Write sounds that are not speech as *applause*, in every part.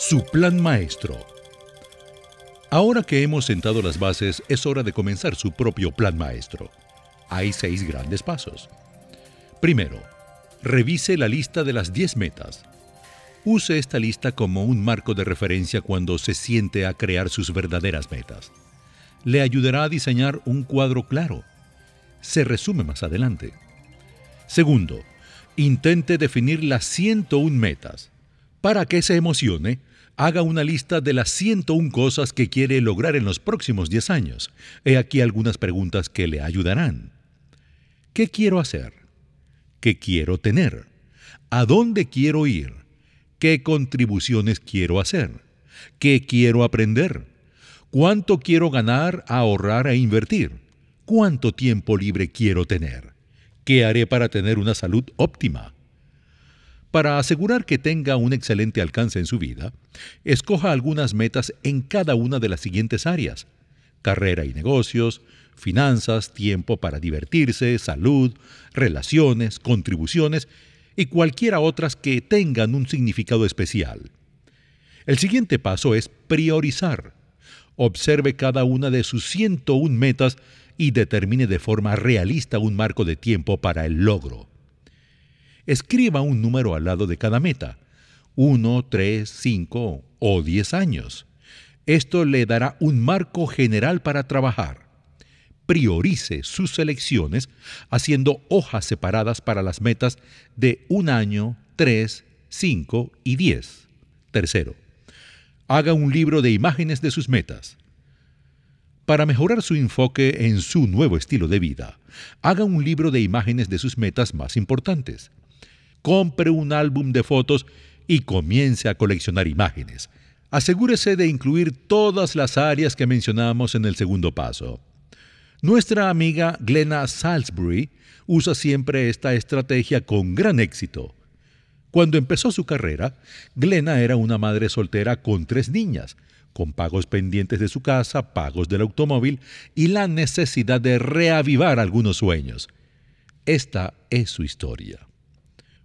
su plan maestro. Ahora que hemos sentado las bases, es hora de comenzar su propio plan maestro. Hay seis grandes pasos. Primero, revise la lista de las 10 metas. Use esta lista como un marco de referencia cuando se siente a crear sus verdaderas metas. Le ayudará a diseñar un cuadro claro. Se resume más adelante. Segundo, intente definir las 101 metas. Para que se emocione, haga una lista de las 101 cosas que quiere lograr en los próximos 10 años. He aquí algunas preguntas que le ayudarán. ¿Qué quiero hacer? ¿Qué quiero tener? ¿A dónde quiero ir? ¿Qué contribuciones quiero hacer? ¿Qué quiero aprender? ¿Cuánto quiero ganar, ahorrar e invertir? ¿Cuánto tiempo libre quiero tener? ¿Qué haré para tener una salud óptima? Para asegurar que tenga un excelente alcance en su vida, escoja algunas metas en cada una de las siguientes áreas. Carrera y negocios, finanzas, tiempo para divertirse, salud, relaciones, contribuciones y cualquiera otras que tengan un significado especial. El siguiente paso es priorizar. Observe cada una de sus 101 metas y determine de forma realista un marco de tiempo para el logro. Escriba un número al lado de cada meta, 1, 3, 5 o 10 años. Esto le dará un marco general para trabajar. Priorice sus selecciones haciendo hojas separadas para las metas de un año, 3, 5 y 10. Tercero, haga un libro de imágenes de sus metas. Para mejorar su enfoque en su nuevo estilo de vida, haga un libro de imágenes de sus metas más importantes. Compre un álbum de fotos y comience a coleccionar imágenes. Asegúrese de incluir todas las áreas que mencionamos en el segundo paso. Nuestra amiga Glenna Salisbury usa siempre esta estrategia con gran éxito. Cuando empezó su carrera, Glenna era una madre soltera con tres niñas, con pagos pendientes de su casa, pagos del automóvil y la necesidad de reavivar algunos sueños. Esta es su historia.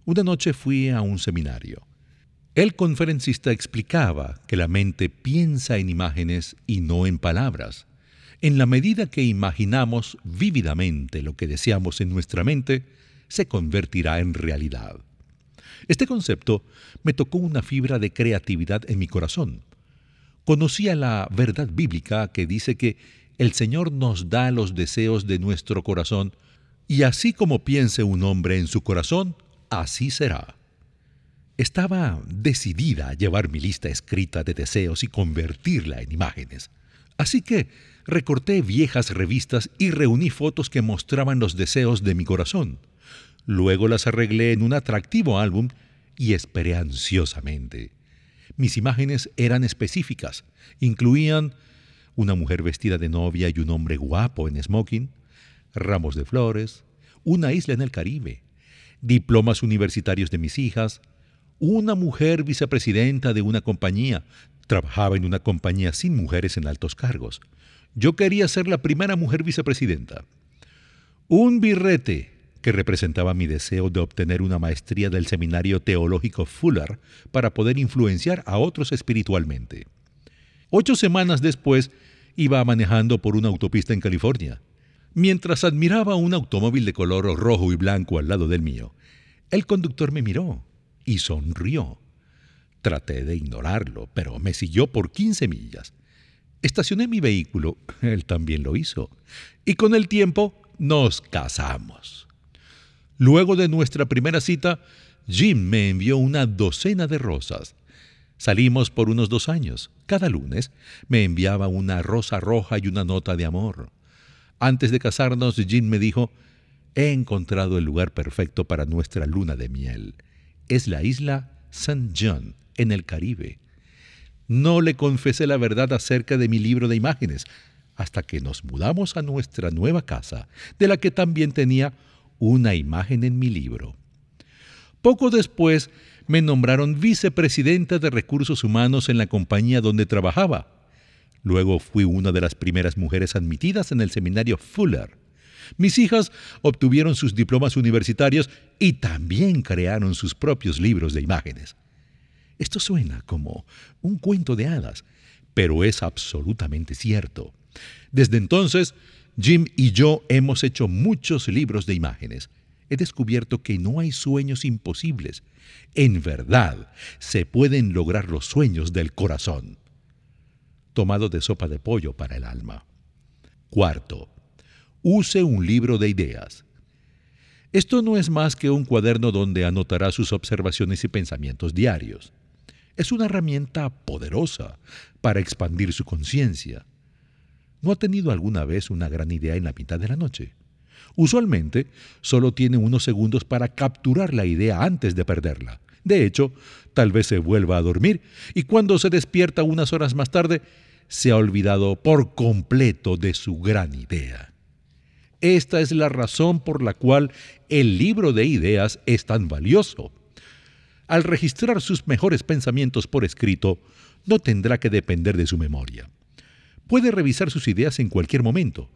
Una noche fui a un seminario. El conferencista explicaba que la mente piensa en imágenes y no en palabras. En la medida que imaginamos vívidamente lo que deseamos en nuestra mente, se convertirá en realidad. Este concepto me tocó una fibra de creatividad en mi corazón conocía la verdad bíblica que dice que el Señor nos da los deseos de nuestro corazón, y así como piense un hombre en su corazón, así será. Estaba decidida a llevar mi lista escrita de deseos y convertirla en imágenes. Así que recorté viejas revistas y reuní fotos que mostraban los deseos de mi corazón. Luego las arreglé en un atractivo álbum y esperé ansiosamente. Mis imágenes eran específicas. Incluían una mujer vestida de novia y un hombre guapo en smoking, ramos de flores, una isla en el Caribe, diplomas universitarios de mis hijas, una mujer vicepresidenta de una compañía. Trabajaba en una compañía sin mujeres en altos cargos. Yo quería ser la primera mujer vicepresidenta. Un birrete que representaba mi deseo de obtener una maestría del Seminario Teológico Fuller para poder influenciar a otros espiritualmente. Ocho semanas después, iba manejando por una autopista en California. Mientras admiraba un automóvil de color rojo y blanco al lado del mío, el conductor me miró y sonrió. Traté de ignorarlo, pero me siguió por 15 millas. Estacioné mi vehículo, *laughs* él también lo hizo, y con el tiempo nos casamos. Luego de nuestra primera cita, Jim me envió una docena de rosas. Salimos por unos dos años. Cada lunes me enviaba una rosa roja y una nota de amor. Antes de casarnos, Jim me dijo, he encontrado el lugar perfecto para nuestra luna de miel. Es la isla St. John, en el Caribe. No le confesé la verdad acerca de mi libro de imágenes, hasta que nos mudamos a nuestra nueva casa, de la que también tenía una imagen en mi libro. Poco después me nombraron vicepresidenta de recursos humanos en la compañía donde trabajaba. Luego fui una de las primeras mujeres admitidas en el seminario Fuller. Mis hijas obtuvieron sus diplomas universitarios y también crearon sus propios libros de imágenes. Esto suena como un cuento de hadas, pero es absolutamente cierto. Desde entonces, Jim y yo hemos hecho muchos libros de imágenes. He descubierto que no hay sueños imposibles. En verdad, se pueden lograr los sueños del corazón. Tomado de sopa de pollo para el alma. Cuarto, use un libro de ideas. Esto no es más que un cuaderno donde anotará sus observaciones y pensamientos diarios. Es una herramienta poderosa para expandir su conciencia. ¿No ha tenido alguna vez una gran idea en la mitad de la noche? Usualmente solo tiene unos segundos para capturar la idea antes de perderla. De hecho, tal vez se vuelva a dormir y cuando se despierta unas horas más tarde, se ha olvidado por completo de su gran idea. Esta es la razón por la cual el libro de ideas es tan valioso. Al registrar sus mejores pensamientos por escrito, no tendrá que depender de su memoria. Puede revisar sus ideas en cualquier momento.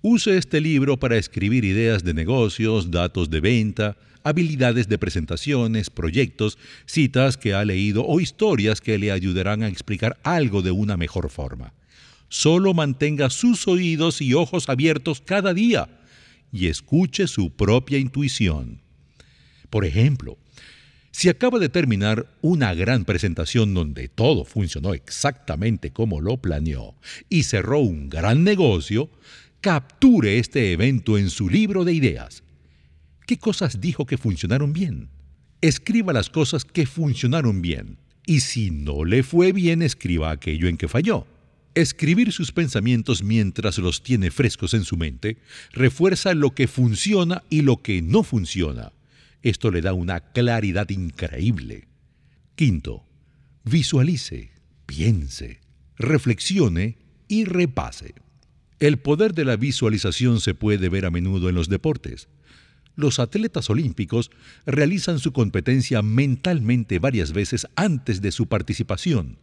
Use este libro para escribir ideas de negocios, datos de venta, habilidades de presentaciones, proyectos, citas que ha leído o historias que le ayudarán a explicar algo de una mejor forma. Solo mantenga sus oídos y ojos abiertos cada día y escuche su propia intuición. Por ejemplo, si acaba de terminar una gran presentación donde todo funcionó exactamente como lo planeó y cerró un gran negocio, capture este evento en su libro de ideas. ¿Qué cosas dijo que funcionaron bien? Escriba las cosas que funcionaron bien y si no le fue bien, escriba aquello en que falló. Escribir sus pensamientos mientras los tiene frescos en su mente refuerza lo que funciona y lo que no funciona. Esto le da una claridad increíble. Quinto, visualice, piense, reflexione y repase. El poder de la visualización se puede ver a menudo en los deportes. Los atletas olímpicos realizan su competencia mentalmente varias veces antes de su participación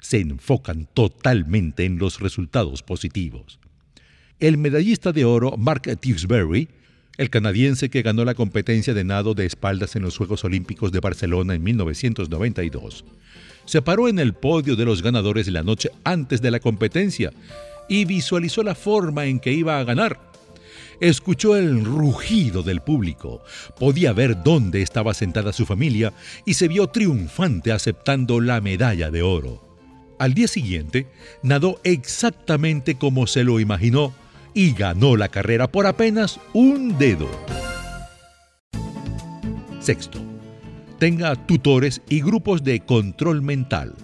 se enfocan totalmente en los resultados positivos. El medallista de oro Mark Tewksbury, el canadiense que ganó la competencia de nado de espaldas en los Juegos Olímpicos de Barcelona en 1992, se paró en el podio de los ganadores la noche antes de la competencia y visualizó la forma en que iba a ganar. Escuchó el rugido del público, podía ver dónde estaba sentada su familia y se vio triunfante aceptando la medalla de oro. Al día siguiente, nadó exactamente como se lo imaginó y ganó la carrera por apenas un dedo. Sexto, tenga tutores y grupos de control mental.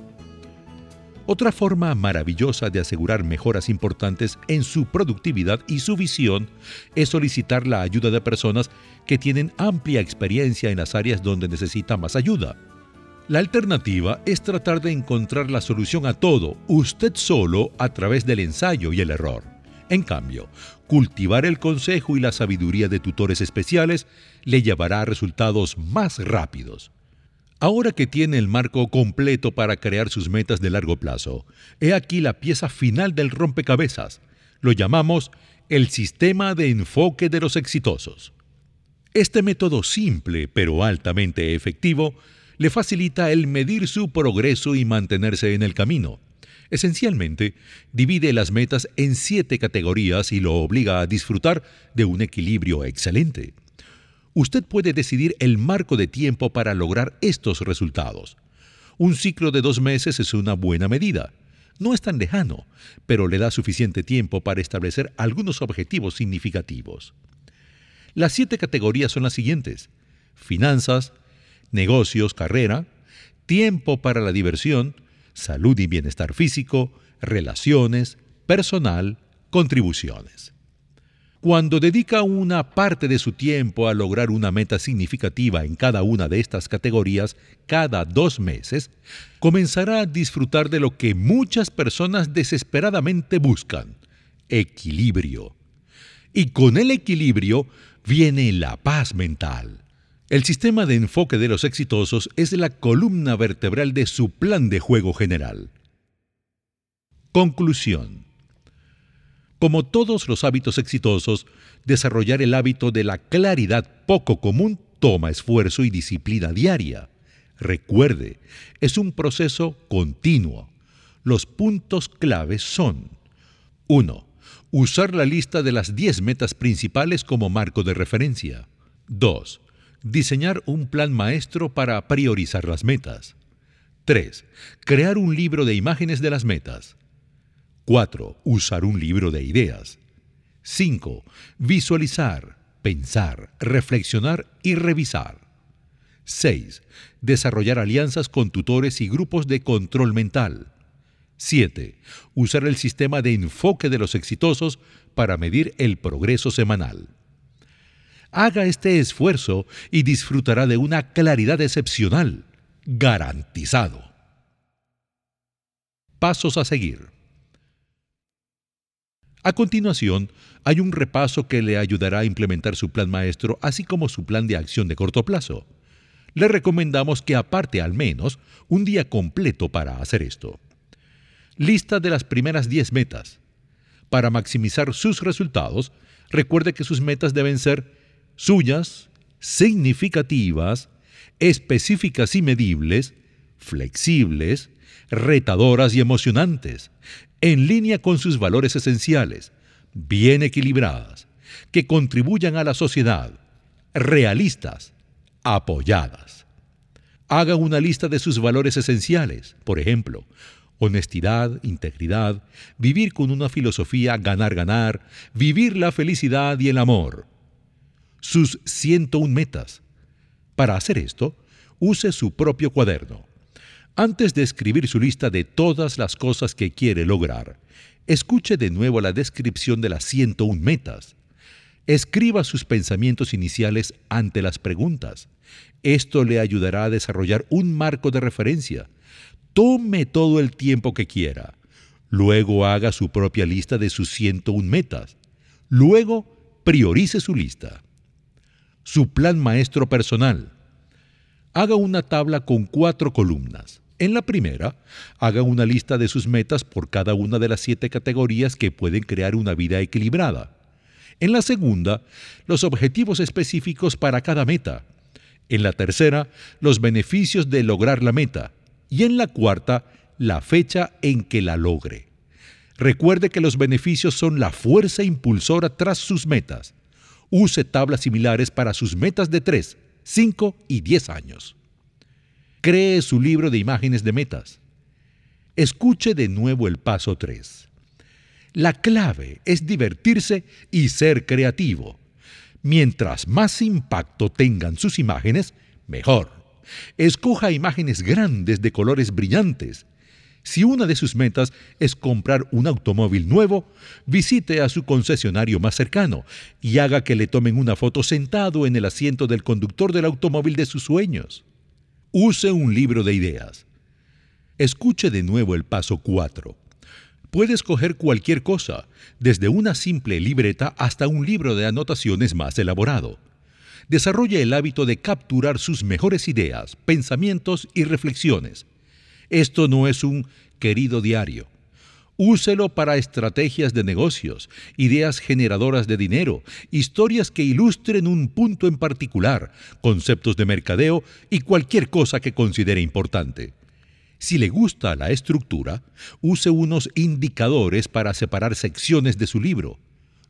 Otra forma maravillosa de asegurar mejoras importantes en su productividad y su visión es solicitar la ayuda de personas que tienen amplia experiencia en las áreas donde necesita más ayuda. La alternativa es tratar de encontrar la solución a todo usted solo a través del ensayo y el error. En cambio, cultivar el consejo y la sabiduría de tutores especiales le llevará a resultados más rápidos. Ahora que tiene el marco completo para crear sus metas de largo plazo, he aquí la pieza final del rompecabezas. Lo llamamos el sistema de enfoque de los exitosos. Este método simple pero altamente efectivo le facilita el medir su progreso y mantenerse en el camino. Esencialmente, divide las metas en siete categorías y lo obliga a disfrutar de un equilibrio excelente. Usted puede decidir el marco de tiempo para lograr estos resultados. Un ciclo de dos meses es una buena medida. No es tan lejano, pero le da suficiente tiempo para establecer algunos objetivos significativos. Las siete categorías son las siguientes. Finanzas, negocios, carrera, tiempo para la diversión, salud y bienestar físico, relaciones, personal, contribuciones. Cuando dedica una parte de su tiempo a lograr una meta significativa en cada una de estas categorías cada dos meses, comenzará a disfrutar de lo que muchas personas desesperadamente buscan, equilibrio. Y con el equilibrio viene la paz mental. El sistema de enfoque de los exitosos es la columna vertebral de su plan de juego general. Conclusión. Como todos los hábitos exitosos, desarrollar el hábito de la claridad poco común toma esfuerzo y disciplina diaria. Recuerde, es un proceso continuo. Los puntos claves son 1. Usar la lista de las 10 metas principales como marco de referencia. 2. Diseñar un plan maestro para priorizar las metas. 3. Crear un libro de imágenes de las metas. 4. Usar un libro de ideas. 5. Visualizar, pensar, reflexionar y revisar. 6. Desarrollar alianzas con tutores y grupos de control mental. 7. Usar el sistema de enfoque de los exitosos para medir el progreso semanal. Haga este esfuerzo y disfrutará de una claridad excepcional, garantizado. Pasos a seguir. A continuación, hay un repaso que le ayudará a implementar su plan maestro, así como su plan de acción de corto plazo. Le recomendamos que aparte al menos un día completo para hacer esto. Lista de las primeras 10 metas. Para maximizar sus resultados, recuerde que sus metas deben ser suyas, significativas, específicas y medibles, flexibles, retadoras y emocionantes, en línea con sus valores esenciales, bien equilibradas, que contribuyan a la sociedad, realistas, apoyadas. Haga una lista de sus valores esenciales, por ejemplo, honestidad, integridad, vivir con una filosofía ganar-ganar, vivir la felicidad y el amor. Sus 101 metas. Para hacer esto, use su propio cuaderno. Antes de escribir su lista de todas las cosas que quiere lograr, escuche de nuevo la descripción de las 101 metas. Escriba sus pensamientos iniciales ante las preguntas. Esto le ayudará a desarrollar un marco de referencia Tome todo el tiempo que quiera. Luego haga su propia lista de sus 101 metas. Luego priorice su lista. Su plan maestro personal. Haga una tabla con cuatro columnas. En la primera, haga una lista de sus metas por cada una de las siete categorías que pueden crear una vida equilibrada. En la segunda, los objetivos específicos para cada meta. En la tercera, los beneficios de lograr la meta y en la cuarta, la fecha en que la logre. Recuerde que los beneficios son la fuerza impulsora tras sus metas. Use tablas similares para sus metas de 3, 5 y 10 años. Cree su libro de imágenes de metas. Escuche de nuevo el paso 3. La clave es divertirse y ser creativo. Mientras más impacto tengan sus imágenes, mejor. Escoja imágenes grandes de colores brillantes. Si una de sus metas es comprar un automóvil nuevo, visite a su concesionario más cercano y haga que le tomen una foto sentado en el asiento del conductor del automóvil de sus sueños. Use un libro de ideas. Escuche de nuevo el paso 4. Puede escoger cualquier cosa, desde una simple libreta hasta un libro de anotaciones más elaborado desarrolle el hábito de capturar sus mejores ideas, pensamientos y reflexiones. Esto no es un querido diario. Úselo para estrategias de negocios, ideas generadoras de dinero, historias que ilustren un punto en particular, conceptos de mercadeo y cualquier cosa que considere importante. Si le gusta la estructura, use unos indicadores para separar secciones de su libro.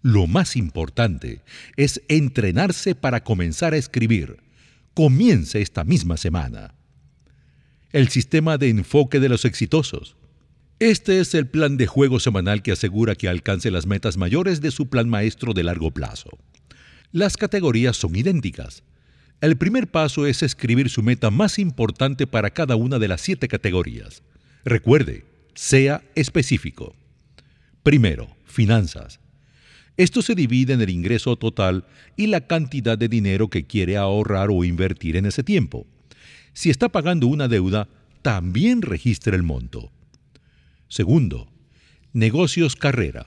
Lo más importante es entrenarse para comenzar a escribir. Comience esta misma semana. El sistema de enfoque de los exitosos. Este es el plan de juego semanal que asegura que alcance las metas mayores de su plan maestro de largo plazo. Las categorías son idénticas. El primer paso es escribir su meta más importante para cada una de las siete categorías. Recuerde, sea específico. Primero, finanzas. Esto se divide en el ingreso total y la cantidad de dinero que quiere ahorrar o invertir en ese tiempo. Si está pagando una deuda, también registre el monto. Segundo, negocios carrera.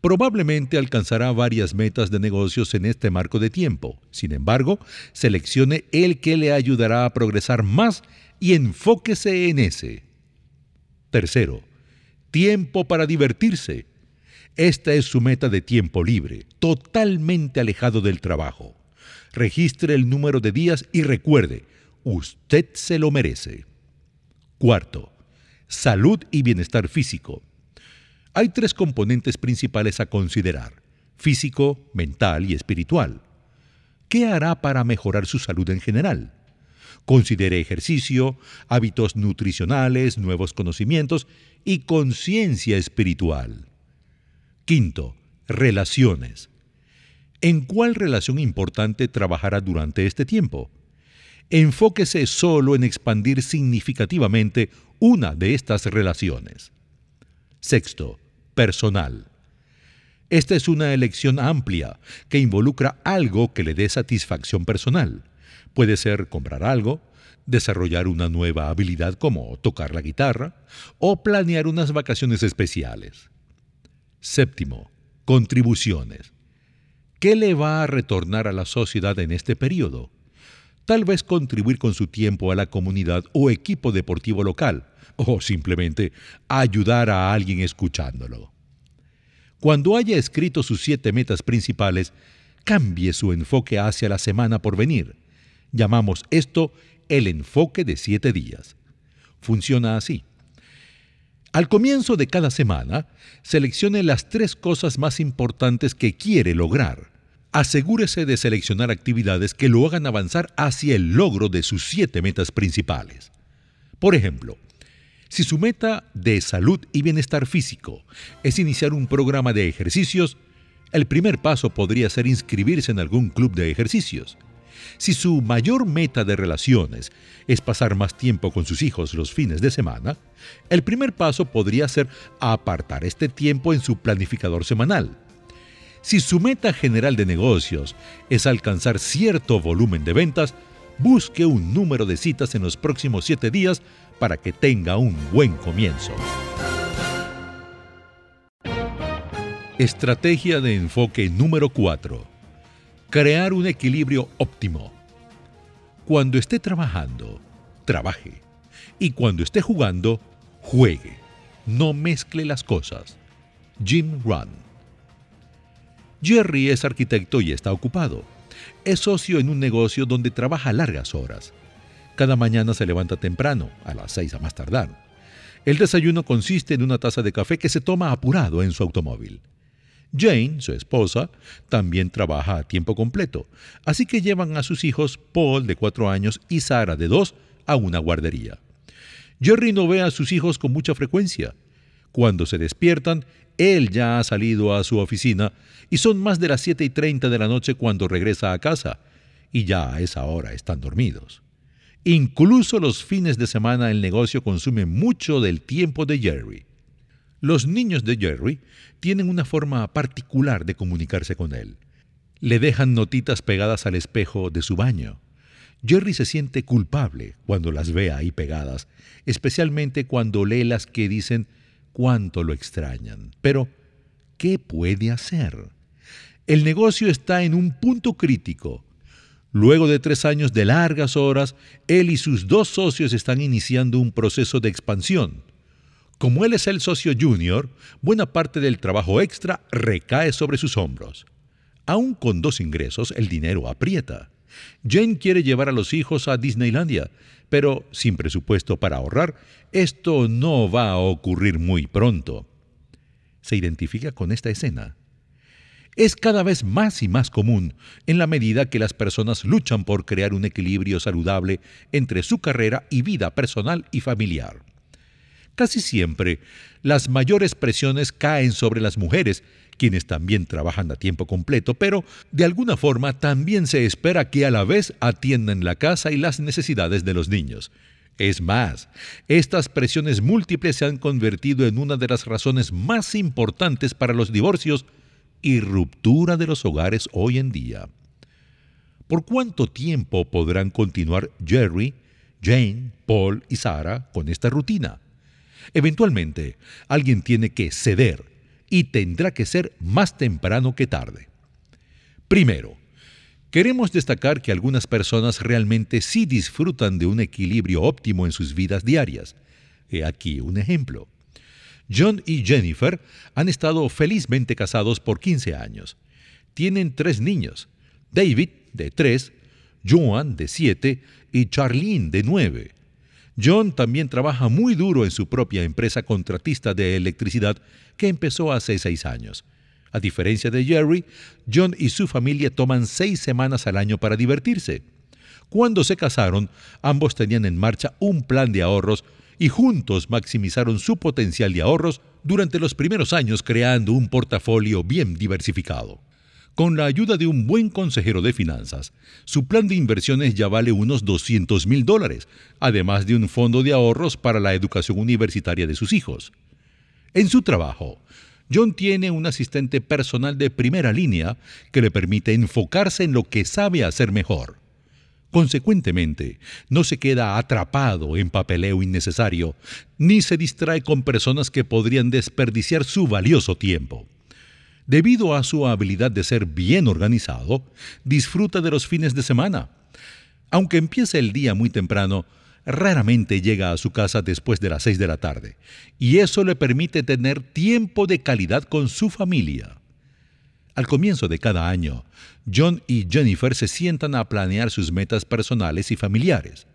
Probablemente alcanzará varias metas de negocios en este marco de tiempo. Sin embargo, seleccione el que le ayudará a progresar más y enfóquese en ese. Tercero, tiempo para divertirse. Esta es su meta de tiempo libre, totalmente alejado del trabajo. Registre el número de días y recuerde, usted se lo merece. Cuarto, salud y bienestar físico. Hay tres componentes principales a considerar, físico, mental y espiritual. ¿Qué hará para mejorar su salud en general? Considere ejercicio, hábitos nutricionales, nuevos conocimientos y conciencia espiritual. Quinto, relaciones. ¿En cuál relación importante trabajará durante este tiempo? Enfóquese solo en expandir significativamente una de estas relaciones. Sexto, personal. Esta es una elección amplia que involucra algo que le dé satisfacción personal. Puede ser comprar algo, desarrollar una nueva habilidad como tocar la guitarra o planear unas vacaciones especiales. Séptimo, contribuciones. ¿Qué le va a retornar a la sociedad en este periodo? Tal vez contribuir con su tiempo a la comunidad o equipo deportivo local, o simplemente ayudar a alguien escuchándolo. Cuando haya escrito sus siete metas principales, cambie su enfoque hacia la semana por venir. Llamamos esto el enfoque de siete días. Funciona así. Al comienzo de cada semana, seleccione las tres cosas más importantes que quiere lograr. Asegúrese de seleccionar actividades que lo hagan avanzar hacia el logro de sus siete metas principales. Por ejemplo, si su meta de salud y bienestar físico es iniciar un programa de ejercicios, el primer paso podría ser inscribirse en algún club de ejercicios. Si su mayor meta de relaciones es pasar más tiempo con sus hijos los fines de semana, el primer paso podría ser apartar este tiempo en su planificador semanal. Si su meta general de negocios es alcanzar cierto volumen de ventas, busque un número de citas en los próximos siete días para que tenga un buen comienzo. Estrategia de enfoque número 4 crear un equilibrio óptimo. Cuando esté trabajando, trabaje. Y cuando esté jugando, juegue. No mezcle las cosas. Jim Run. Jerry es arquitecto y está ocupado. Es socio en un negocio donde trabaja largas horas. Cada mañana se levanta temprano, a las seis a más tardar. El desayuno consiste en una taza de café que se toma apurado en su automóvil. Jane, su esposa, también trabaja a tiempo completo, así que llevan a sus hijos Paul, de cuatro años, y Sara, de dos, a una guardería. Jerry no ve a sus hijos con mucha frecuencia. Cuando se despiertan, él ya ha salido a su oficina y son más de las siete y treinta de la noche cuando regresa a casa, y ya a esa hora están dormidos. Incluso los fines de semana el negocio consume mucho del tiempo de Jerry. Los niños de Jerry tienen una forma particular de comunicarse con él. Le dejan notitas pegadas al espejo de su baño. Jerry se siente culpable cuando las ve ahí pegadas, especialmente cuando lee las que dicen cuánto lo extrañan. Pero, ¿qué puede hacer? El negocio está en un punto crítico. Luego de tres años de largas horas, él y sus dos socios están iniciando un proceso de expansión. Como él es el socio junior, buena parte del trabajo extra recae sobre sus hombros. Aún con dos ingresos, el dinero aprieta. Jane quiere llevar a los hijos a Disneylandia, pero sin presupuesto para ahorrar, esto no va a ocurrir muy pronto. ¿Se identifica con esta escena? Es cada vez más y más común en la medida que las personas luchan por crear un equilibrio saludable entre su carrera y vida personal y familiar. Casi siempre, las mayores presiones caen sobre las mujeres, quienes también trabajan a tiempo completo, pero de alguna forma también se espera que a la vez atiendan la casa y las necesidades de los niños. Es más, estas presiones múltiples se han convertido en una de las razones más importantes para los divorcios y ruptura de los hogares hoy en día. ¿Por cuánto tiempo podrán continuar Jerry, Jane, Paul y Sarah con esta rutina? Eventualmente, alguien tiene que ceder y tendrá que ser más temprano que tarde. Primero, queremos destacar que algunas personas realmente sí disfrutan de un equilibrio óptimo en sus vidas diarias. He aquí un ejemplo. John y Jennifer han estado felizmente casados por 15 años. Tienen tres niños, David, de 3, Joan, de 7, y Charlene, de 9. John también trabaja muy duro en su propia empresa contratista de electricidad que empezó hace seis años. A diferencia de Jerry, John y su familia toman seis semanas al año para divertirse. Cuando se casaron, ambos tenían en marcha un plan de ahorros y juntos maximizaron su potencial de ahorros durante los primeros años creando un portafolio bien diversificado. Con la ayuda de un buen consejero de finanzas, su plan de inversiones ya vale unos 200 mil dólares, además de un fondo de ahorros para la educación universitaria de sus hijos. En su trabajo, John tiene un asistente personal de primera línea que le permite enfocarse en lo que sabe hacer mejor. Consecuentemente, no se queda atrapado en papeleo innecesario, ni se distrae con personas que podrían desperdiciar su valioso tiempo. Debido a su habilidad de ser bien organizado, disfruta de los fines de semana. Aunque empiece el día muy temprano, raramente llega a su casa después de las seis de la tarde, y eso le permite tener tiempo de calidad con su familia. Al comienzo de cada año, John y Jennifer se sientan a planear sus metas personales y familiares.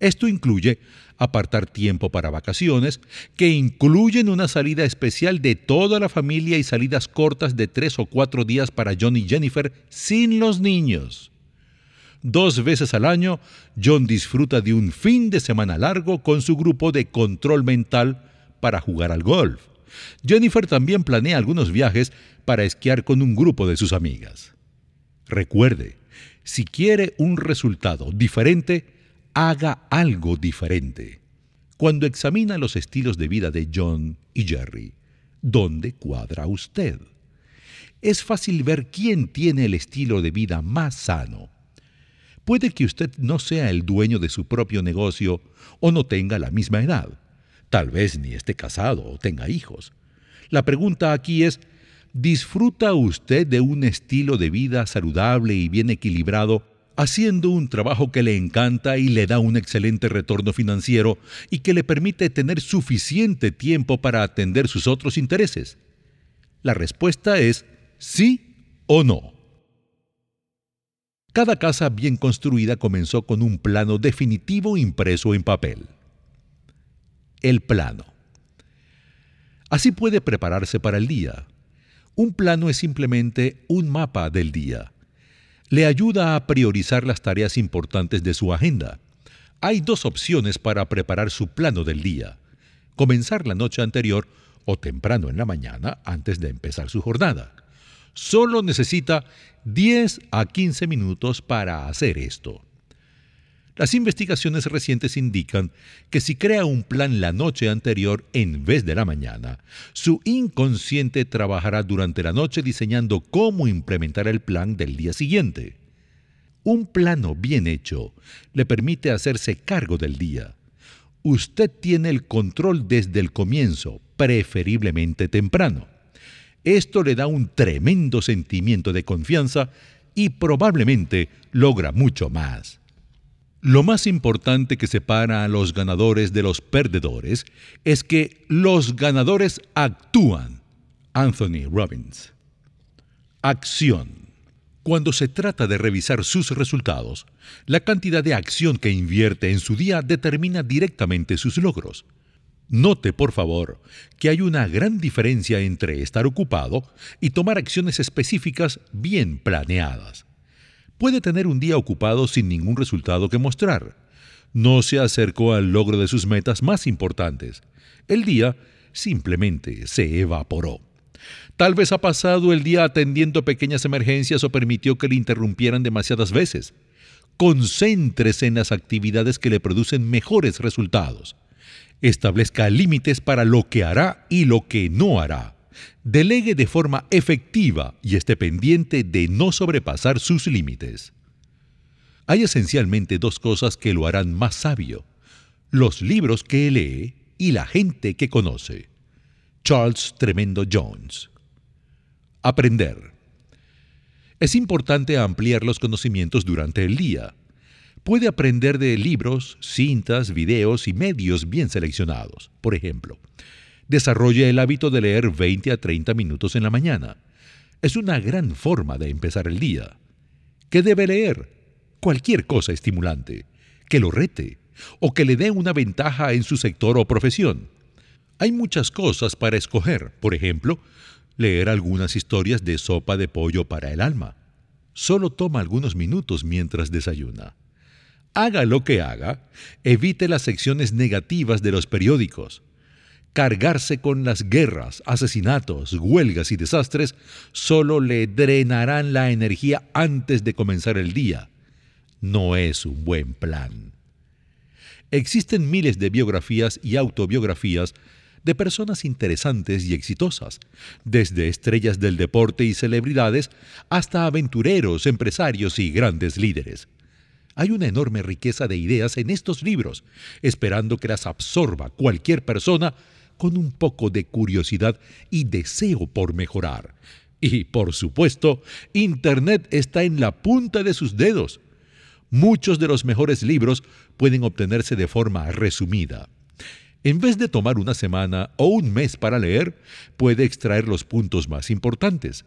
Esto incluye apartar tiempo para vacaciones, que incluyen una salida especial de toda la familia y salidas cortas de tres o cuatro días para John y Jennifer sin los niños. Dos veces al año, John disfruta de un fin de semana largo con su grupo de control mental para jugar al golf. Jennifer también planea algunos viajes para esquiar con un grupo de sus amigas. Recuerde, si quiere un resultado diferente, haga algo diferente. Cuando examina los estilos de vida de John y Jerry, ¿dónde cuadra usted? Es fácil ver quién tiene el estilo de vida más sano. Puede que usted no sea el dueño de su propio negocio o no tenga la misma edad. Tal vez ni esté casado o tenga hijos. La pregunta aquí es, ¿disfruta usted de un estilo de vida saludable y bien equilibrado haciendo un trabajo que le encanta y le da un excelente retorno financiero y que le permite tener suficiente tiempo para atender sus otros intereses? La respuesta es sí o no. Cada casa bien construida comenzó con un plano definitivo impreso en papel. El plano. Así puede prepararse para el día. Un plano es simplemente un mapa del día le ayuda a priorizar las tareas importantes de su agenda. Hay dos opciones para preparar su plano del día. Comenzar la noche anterior o temprano en la mañana antes de empezar su jornada. Solo necesita 10 a 15 minutos para hacer esto. Las investigaciones recientes indican que si crea un plan la noche anterior en vez de la mañana, su inconsciente trabajará durante la noche diseñando cómo implementar el plan del día siguiente. Un plano bien hecho le permite hacerse cargo del día. Usted tiene el control desde el comienzo, preferiblemente temprano. Esto le da un tremendo sentimiento de confianza y probablemente logra mucho más. Lo más importante que separa a los ganadores de los perdedores es que los ganadores actúan. Anthony Robbins. Acción. Cuando se trata de revisar sus resultados, la cantidad de acción que invierte en su día determina directamente sus logros. Note, por favor, que hay una gran diferencia entre estar ocupado y tomar acciones específicas bien planeadas puede tener un día ocupado sin ningún resultado que mostrar. No se acercó al logro de sus metas más importantes. El día simplemente se evaporó. Tal vez ha pasado el día atendiendo pequeñas emergencias o permitió que le interrumpieran demasiadas veces. Concéntrese en las actividades que le producen mejores resultados. Establezca límites para lo que hará y lo que no hará delegue de forma efectiva y esté pendiente de no sobrepasar sus límites. Hay esencialmente dos cosas que lo harán más sabio, los libros que lee y la gente que conoce. Charles Tremendo Jones. Aprender. Es importante ampliar los conocimientos durante el día. Puede aprender de libros, cintas, videos y medios bien seleccionados. Por ejemplo, Desarrolle el hábito de leer 20 a 30 minutos en la mañana. Es una gran forma de empezar el día. ¿Qué debe leer? cualquier cosa estimulante, que lo rete o que le dé una ventaja en su sector o profesión. Hay muchas cosas para escoger, por ejemplo, leer algunas historias de sopa de pollo para el alma. Solo toma algunos minutos mientras desayuna. Haga lo que haga, evite las secciones negativas de los periódicos. Cargarse con las guerras, asesinatos, huelgas y desastres solo le drenarán la energía antes de comenzar el día. No es un buen plan. Existen miles de biografías y autobiografías de personas interesantes y exitosas, desde estrellas del deporte y celebridades hasta aventureros, empresarios y grandes líderes. Hay una enorme riqueza de ideas en estos libros, esperando que las absorba cualquier persona con un poco de curiosidad y deseo por mejorar. Y, por supuesto, Internet está en la punta de sus dedos. Muchos de los mejores libros pueden obtenerse de forma resumida. En vez de tomar una semana o un mes para leer, puede extraer los puntos más importantes.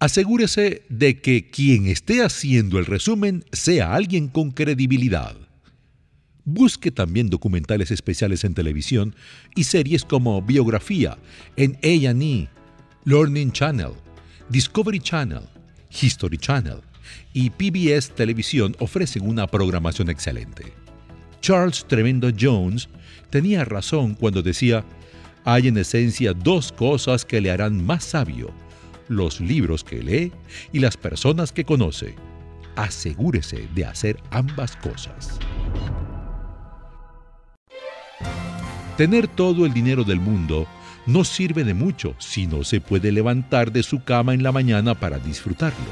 Asegúrese de que quien esté haciendo el resumen sea alguien con credibilidad. Busque también documentales especiales en televisión y series como Biografía en A&E, Learning Channel, Discovery Channel, History Channel y PBS Televisión ofrecen una programación excelente. Charles Tremendo Jones tenía razón cuando decía, hay en esencia dos cosas que le harán más sabio, los libros que lee y las personas que conoce. Asegúrese de hacer ambas cosas. Tener todo el dinero del mundo no sirve de mucho si no se puede levantar de su cama en la mañana para disfrutarlo.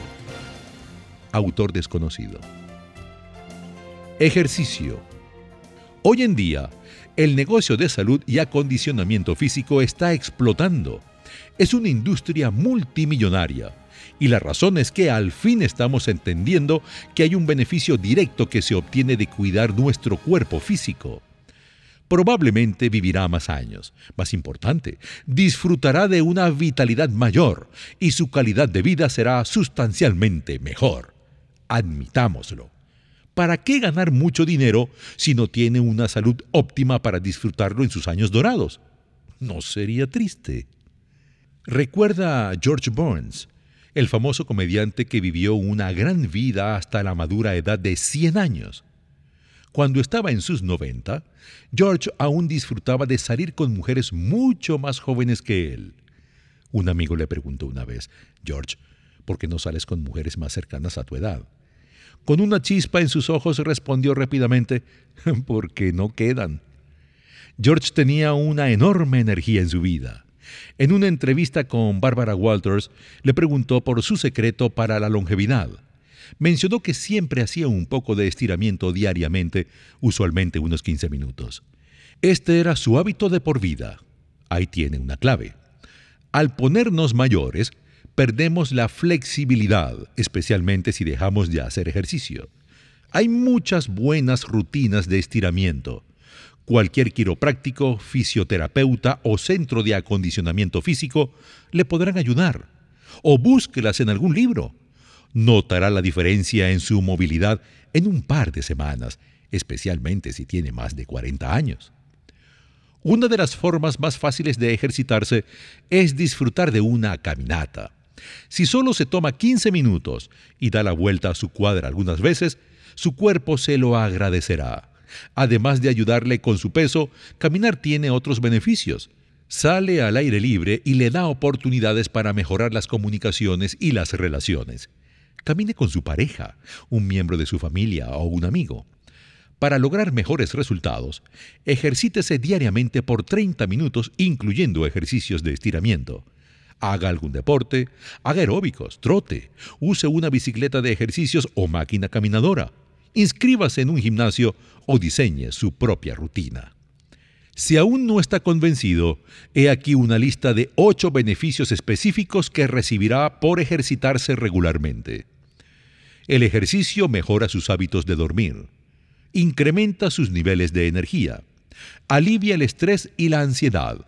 Autor desconocido. Ejercicio. Hoy en día, el negocio de salud y acondicionamiento físico está explotando. Es una industria multimillonaria. Y la razón es que al fin estamos entendiendo que hay un beneficio directo que se obtiene de cuidar nuestro cuerpo físico. Probablemente vivirá más años. Más importante, disfrutará de una vitalidad mayor y su calidad de vida será sustancialmente mejor. Admitámoslo. ¿Para qué ganar mucho dinero si no tiene una salud óptima para disfrutarlo en sus años dorados? ¿No sería triste? Recuerda a George Burns, el famoso comediante que vivió una gran vida hasta la madura edad de 100 años. Cuando estaba en sus 90, George aún disfrutaba de salir con mujeres mucho más jóvenes que él. Un amigo le preguntó una vez, George, ¿por qué no sales con mujeres más cercanas a tu edad? Con una chispa en sus ojos respondió rápidamente, *laughs* porque no quedan. George tenía una enorme energía en su vida. En una entrevista con Barbara Walters, le preguntó por su secreto para la longevidad. Mencionó que siempre hacía un poco de estiramiento diariamente, usualmente unos 15 minutos. Este era su hábito de por vida. Ahí tiene una clave. Al ponernos mayores, perdemos la flexibilidad, especialmente si dejamos de hacer ejercicio. Hay muchas buenas rutinas de estiramiento. Cualquier quiropráctico, fisioterapeuta o centro de acondicionamiento físico le podrán ayudar. O búsquelas en algún libro. Notará la diferencia en su movilidad en un par de semanas, especialmente si tiene más de 40 años. Una de las formas más fáciles de ejercitarse es disfrutar de una caminata. Si solo se toma 15 minutos y da la vuelta a su cuadra algunas veces, su cuerpo se lo agradecerá. Además de ayudarle con su peso, caminar tiene otros beneficios. Sale al aire libre y le da oportunidades para mejorar las comunicaciones y las relaciones. Camine con su pareja, un miembro de su familia o un amigo. Para lograr mejores resultados, ejercítese diariamente por 30 minutos incluyendo ejercicios de estiramiento haga algún deporte, haga aeróbicos, trote, use una bicicleta de ejercicios o máquina caminadora, inscríbase en un gimnasio o diseñe su propia rutina. Si aún no está convencido, he aquí una lista de ocho beneficios específicos que recibirá por ejercitarse regularmente. El ejercicio mejora sus hábitos de dormir, incrementa sus niveles de energía, alivia el estrés y la ansiedad,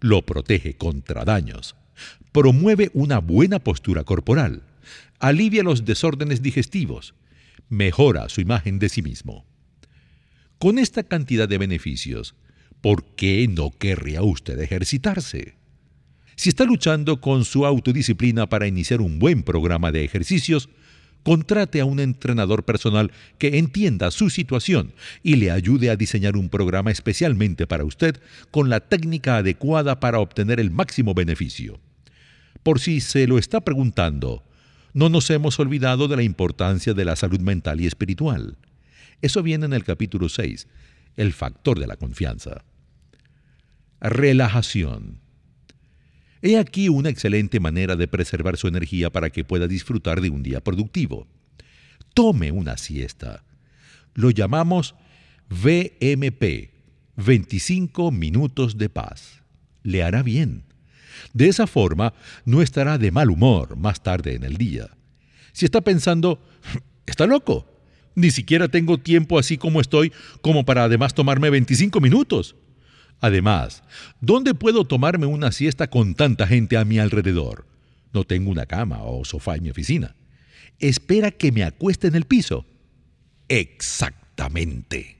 lo protege contra daños, promueve una buena postura corporal, alivia los desórdenes digestivos, mejora su imagen de sí mismo. Con esta cantidad de beneficios, ¿por qué no querría usted ejercitarse? Si está luchando con su autodisciplina para iniciar un buen programa de ejercicios, contrate a un entrenador personal que entienda su situación y le ayude a diseñar un programa especialmente para usted con la técnica adecuada para obtener el máximo beneficio. Por si se lo está preguntando, no nos hemos olvidado de la importancia de la salud mental y espiritual. Eso viene en el capítulo 6, el factor de la confianza. Relajación. He aquí una excelente manera de preservar su energía para que pueda disfrutar de un día productivo. Tome una siesta. Lo llamamos VMP, 25 minutos de paz. Le hará bien. De esa forma, no estará de mal humor más tarde en el día. Si está pensando, ¿está loco? Ni siquiera tengo tiempo así como estoy como para además tomarme 25 minutos. Además, ¿dónde puedo tomarme una siesta con tanta gente a mi alrededor? No tengo una cama o sofá en mi oficina. Espera que me acueste en el piso. Exactamente.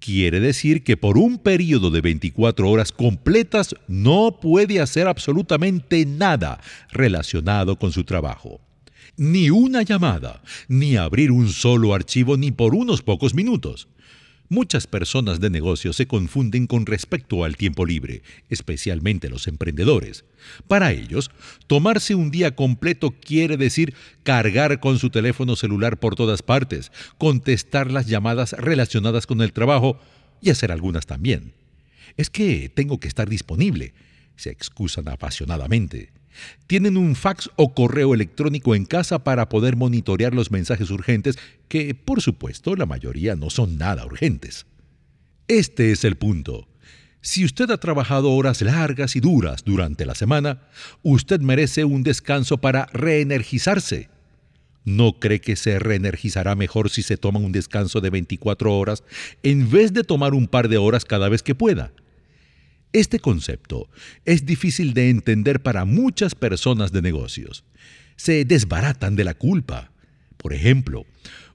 Quiere decir que por un periodo de 24 horas completas no puede hacer absolutamente nada relacionado con su trabajo. Ni una llamada, ni abrir un solo archivo ni por unos pocos minutos. Muchas personas de negocio se confunden con respecto al tiempo libre, especialmente los emprendedores. Para ellos, tomarse un día completo quiere decir cargar con su teléfono celular por todas partes, contestar las llamadas relacionadas con el trabajo y hacer algunas también. Es que tengo que estar disponible, se excusan apasionadamente. Tienen un fax o correo electrónico en casa para poder monitorear los mensajes urgentes, que por supuesto la mayoría no son nada urgentes. Este es el punto. Si usted ha trabajado horas largas y duras durante la semana, usted merece un descanso para reenergizarse. ¿No cree que se reenergizará mejor si se toma un descanso de 24 horas en vez de tomar un par de horas cada vez que pueda? Este concepto es difícil de entender para muchas personas de negocios. Se desbaratan de la culpa. Por ejemplo,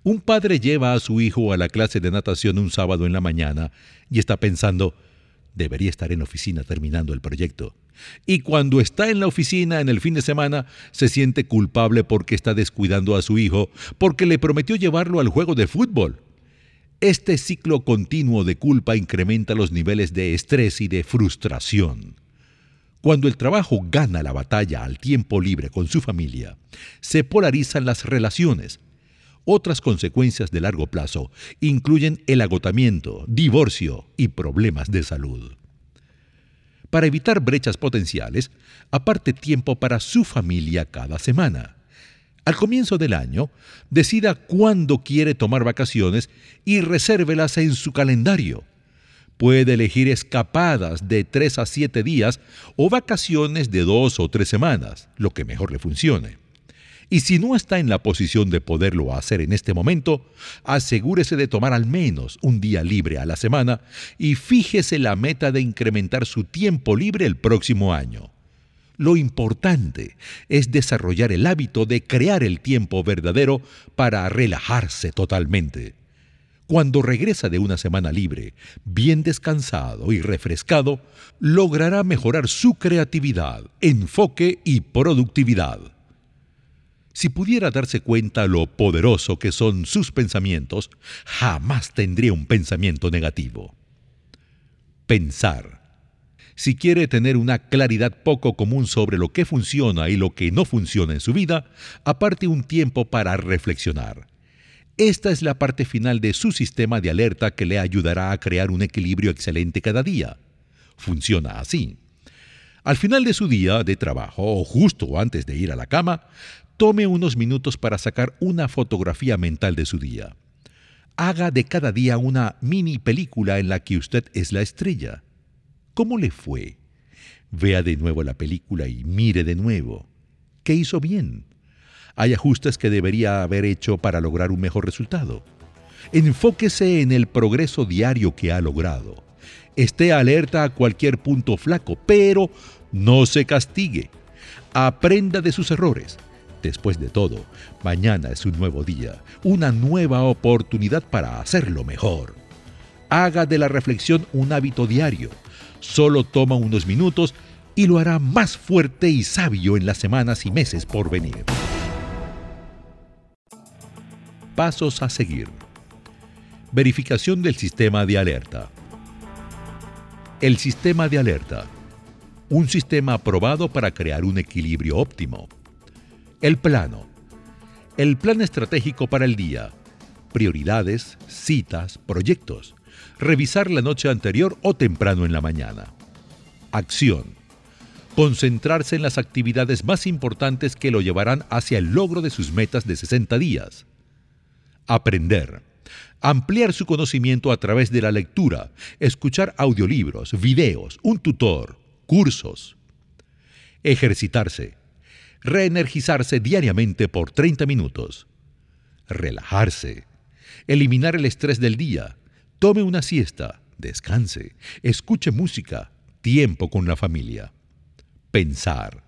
un padre lleva a su hijo a la clase de natación un sábado en la mañana y está pensando, debería estar en la oficina terminando el proyecto. Y cuando está en la oficina en el fin de semana, se siente culpable porque está descuidando a su hijo, porque le prometió llevarlo al juego de fútbol. Este ciclo continuo de culpa incrementa los niveles de estrés y de frustración. Cuando el trabajo gana la batalla al tiempo libre con su familia, se polarizan las relaciones. Otras consecuencias de largo plazo incluyen el agotamiento, divorcio y problemas de salud. Para evitar brechas potenciales, aparte tiempo para su familia cada semana. Al comienzo del año, decida cuándo quiere tomar vacaciones y resérvelas en su calendario. Puede elegir escapadas de tres a siete días o vacaciones de dos o tres semanas, lo que mejor le funcione. Y si no está en la posición de poderlo hacer en este momento, asegúrese de tomar al menos un día libre a la semana y fíjese la meta de incrementar su tiempo libre el próximo año. Lo importante es desarrollar el hábito de crear el tiempo verdadero para relajarse totalmente. Cuando regresa de una semana libre, bien descansado y refrescado, logrará mejorar su creatividad, enfoque y productividad. Si pudiera darse cuenta lo poderoso que son sus pensamientos, jamás tendría un pensamiento negativo. Pensar si quiere tener una claridad poco común sobre lo que funciona y lo que no funciona en su vida, aparte un tiempo para reflexionar. Esta es la parte final de su sistema de alerta que le ayudará a crear un equilibrio excelente cada día. Funciona así. Al final de su día de trabajo o justo antes de ir a la cama, tome unos minutos para sacar una fotografía mental de su día. Haga de cada día una mini película en la que usted es la estrella. ¿Cómo le fue? Vea de nuevo la película y mire de nuevo. ¿Qué hizo bien? Hay ajustes que debería haber hecho para lograr un mejor resultado. Enfóquese en el progreso diario que ha logrado. Esté alerta a cualquier punto flaco, pero no se castigue. Aprenda de sus errores. Después de todo, mañana es un nuevo día, una nueva oportunidad para hacerlo mejor. Haga de la reflexión un hábito diario. Solo toma unos minutos y lo hará más fuerte y sabio en las semanas y meses por venir. Pasos a seguir. Verificación del sistema de alerta. El sistema de alerta. Un sistema aprobado para crear un equilibrio óptimo. El plano. El plan estratégico para el día. Prioridades, citas, proyectos. Revisar la noche anterior o temprano en la mañana. Acción. Concentrarse en las actividades más importantes que lo llevarán hacia el logro de sus metas de 60 días. Aprender. Ampliar su conocimiento a través de la lectura, escuchar audiolibros, videos, un tutor, cursos. Ejercitarse reenergizarse diariamente por 30 minutos, relajarse, eliminar el estrés del día, tome una siesta, descanse, escuche música, tiempo con la familia, pensar,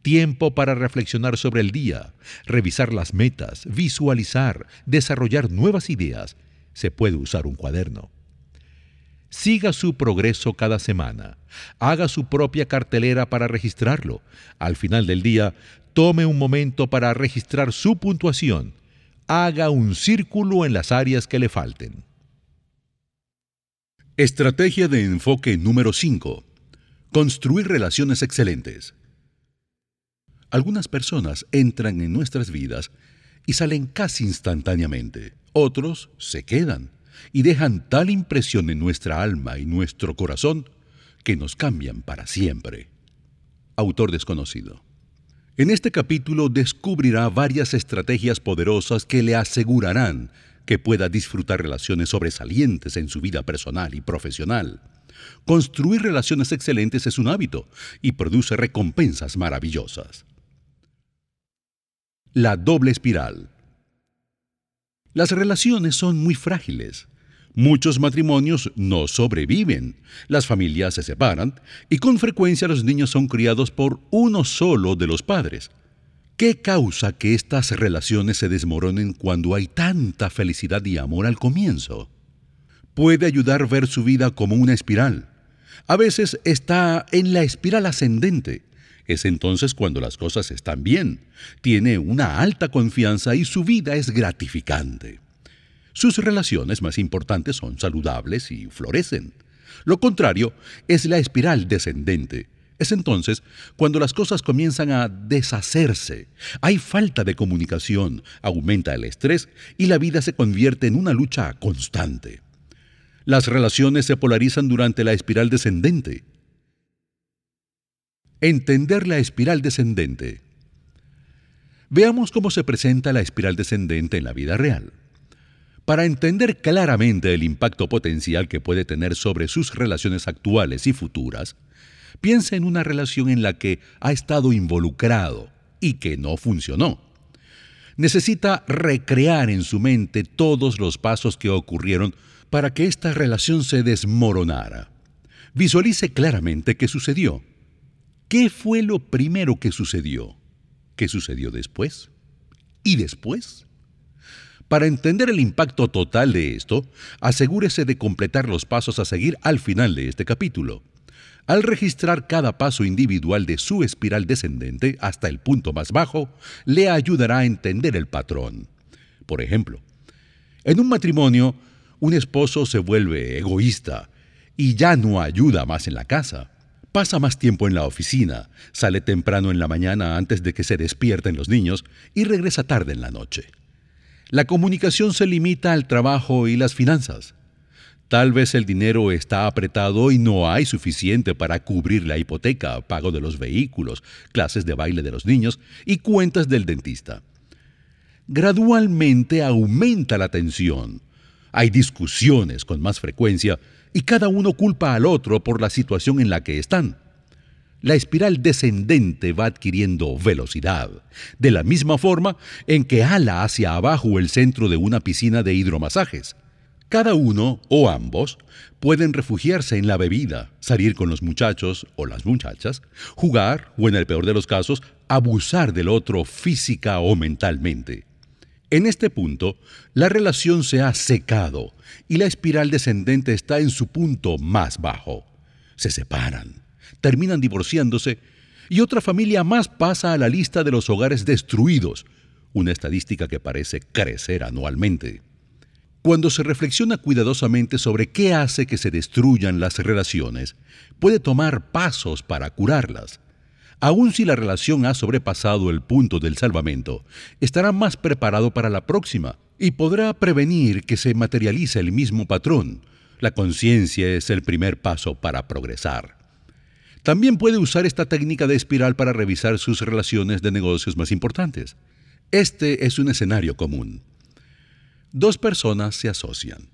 tiempo para reflexionar sobre el día, revisar las metas, visualizar, desarrollar nuevas ideas. Se puede usar un cuaderno. Siga su progreso cada semana. Haga su propia cartelera para registrarlo. Al final del día, tome un momento para registrar su puntuación. Haga un círculo en las áreas que le falten. Estrategia de enfoque número 5. Construir relaciones excelentes. Algunas personas entran en nuestras vidas y salen casi instantáneamente. Otros se quedan y dejan tal impresión en nuestra alma y nuestro corazón que nos cambian para siempre. Autor desconocido. En este capítulo descubrirá varias estrategias poderosas que le asegurarán que pueda disfrutar relaciones sobresalientes en su vida personal y profesional. Construir relaciones excelentes es un hábito y produce recompensas maravillosas. La doble espiral. Las relaciones son muy frágiles. Muchos matrimonios no sobreviven, las familias se separan y con frecuencia los niños son criados por uno solo de los padres. ¿Qué causa que estas relaciones se desmoronen cuando hay tanta felicidad y amor al comienzo? Puede ayudar a ver su vida como una espiral. A veces está en la espiral ascendente. Es entonces cuando las cosas están bien. Tiene una alta confianza y su vida es gratificante. Sus relaciones más importantes son saludables y florecen. Lo contrario es la espiral descendente. Es entonces cuando las cosas comienzan a deshacerse. Hay falta de comunicación, aumenta el estrés y la vida se convierte en una lucha constante. Las relaciones se polarizan durante la espiral descendente. Entender la espiral descendente. Veamos cómo se presenta la espiral descendente en la vida real. Para entender claramente el impacto potencial que puede tener sobre sus relaciones actuales y futuras, piensa en una relación en la que ha estado involucrado y que no funcionó. Necesita recrear en su mente todos los pasos que ocurrieron para que esta relación se desmoronara. Visualice claramente qué sucedió. ¿Qué fue lo primero que sucedió? ¿Qué sucedió después? ¿Y después? Para entender el impacto total de esto, asegúrese de completar los pasos a seguir al final de este capítulo. Al registrar cada paso individual de su espiral descendente hasta el punto más bajo, le ayudará a entender el patrón. Por ejemplo, en un matrimonio, un esposo se vuelve egoísta y ya no ayuda más en la casa. Pasa más tiempo en la oficina, sale temprano en la mañana antes de que se despierten los niños y regresa tarde en la noche. La comunicación se limita al trabajo y las finanzas. Tal vez el dinero está apretado y no hay suficiente para cubrir la hipoteca, pago de los vehículos, clases de baile de los niños y cuentas del dentista. Gradualmente aumenta la tensión. Hay discusiones con más frecuencia y cada uno culpa al otro por la situación en la que están la espiral descendente va adquiriendo velocidad, de la misma forma en que ala hacia abajo el centro de una piscina de hidromasajes. Cada uno o ambos pueden refugiarse en la bebida, salir con los muchachos o las muchachas, jugar o en el peor de los casos, abusar del otro física o mentalmente. En este punto, la relación se ha secado y la espiral descendente está en su punto más bajo. Se separan, terminan divorciándose y otra familia más pasa a la lista de los hogares destruidos, una estadística que parece crecer anualmente. Cuando se reflexiona cuidadosamente sobre qué hace que se destruyan las relaciones, puede tomar pasos para curarlas. Aun si la relación ha sobrepasado el punto del salvamento, estará más preparado para la próxima y podrá prevenir que se materialice el mismo patrón. La conciencia es el primer paso para progresar. También puede usar esta técnica de espiral para revisar sus relaciones de negocios más importantes. Este es un escenario común. Dos personas se asocian,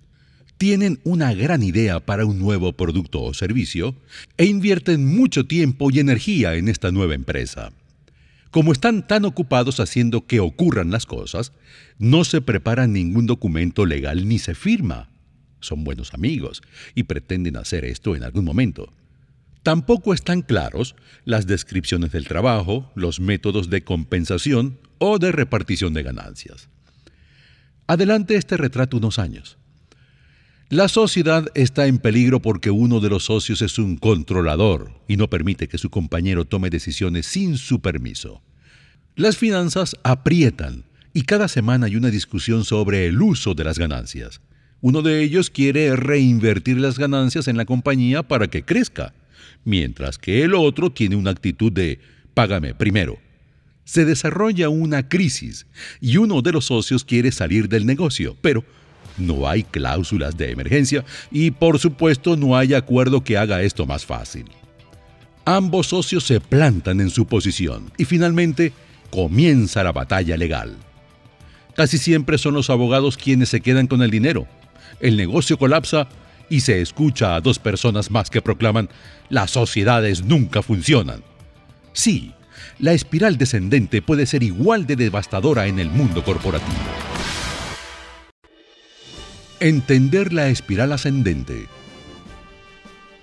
tienen una gran idea para un nuevo producto o servicio e invierten mucho tiempo y energía en esta nueva empresa. Como están tan ocupados haciendo que ocurran las cosas, no se prepara ningún documento legal ni se firma. Son buenos amigos y pretenden hacer esto en algún momento. Tampoco están claros las descripciones del trabajo, los métodos de compensación o de repartición de ganancias. Adelante este retrato unos años. La sociedad está en peligro porque uno de los socios es un controlador y no permite que su compañero tome decisiones sin su permiso. Las finanzas aprietan y cada semana hay una discusión sobre el uso de las ganancias. Uno de ellos quiere reinvertir las ganancias en la compañía para que crezca, mientras que el otro tiene una actitud de págame primero se desarrolla una crisis y uno de los socios quiere salir del negocio, pero no hay cláusulas de emergencia y por supuesto no hay acuerdo que haga esto más fácil. Ambos socios se plantan en su posición y finalmente comienza la batalla legal. Casi siempre son los abogados quienes se quedan con el dinero. El negocio colapsa y se escucha a dos personas más que proclaman las sociedades nunca funcionan. Sí, la espiral descendente puede ser igual de devastadora en el mundo corporativo. Entender la espiral ascendente.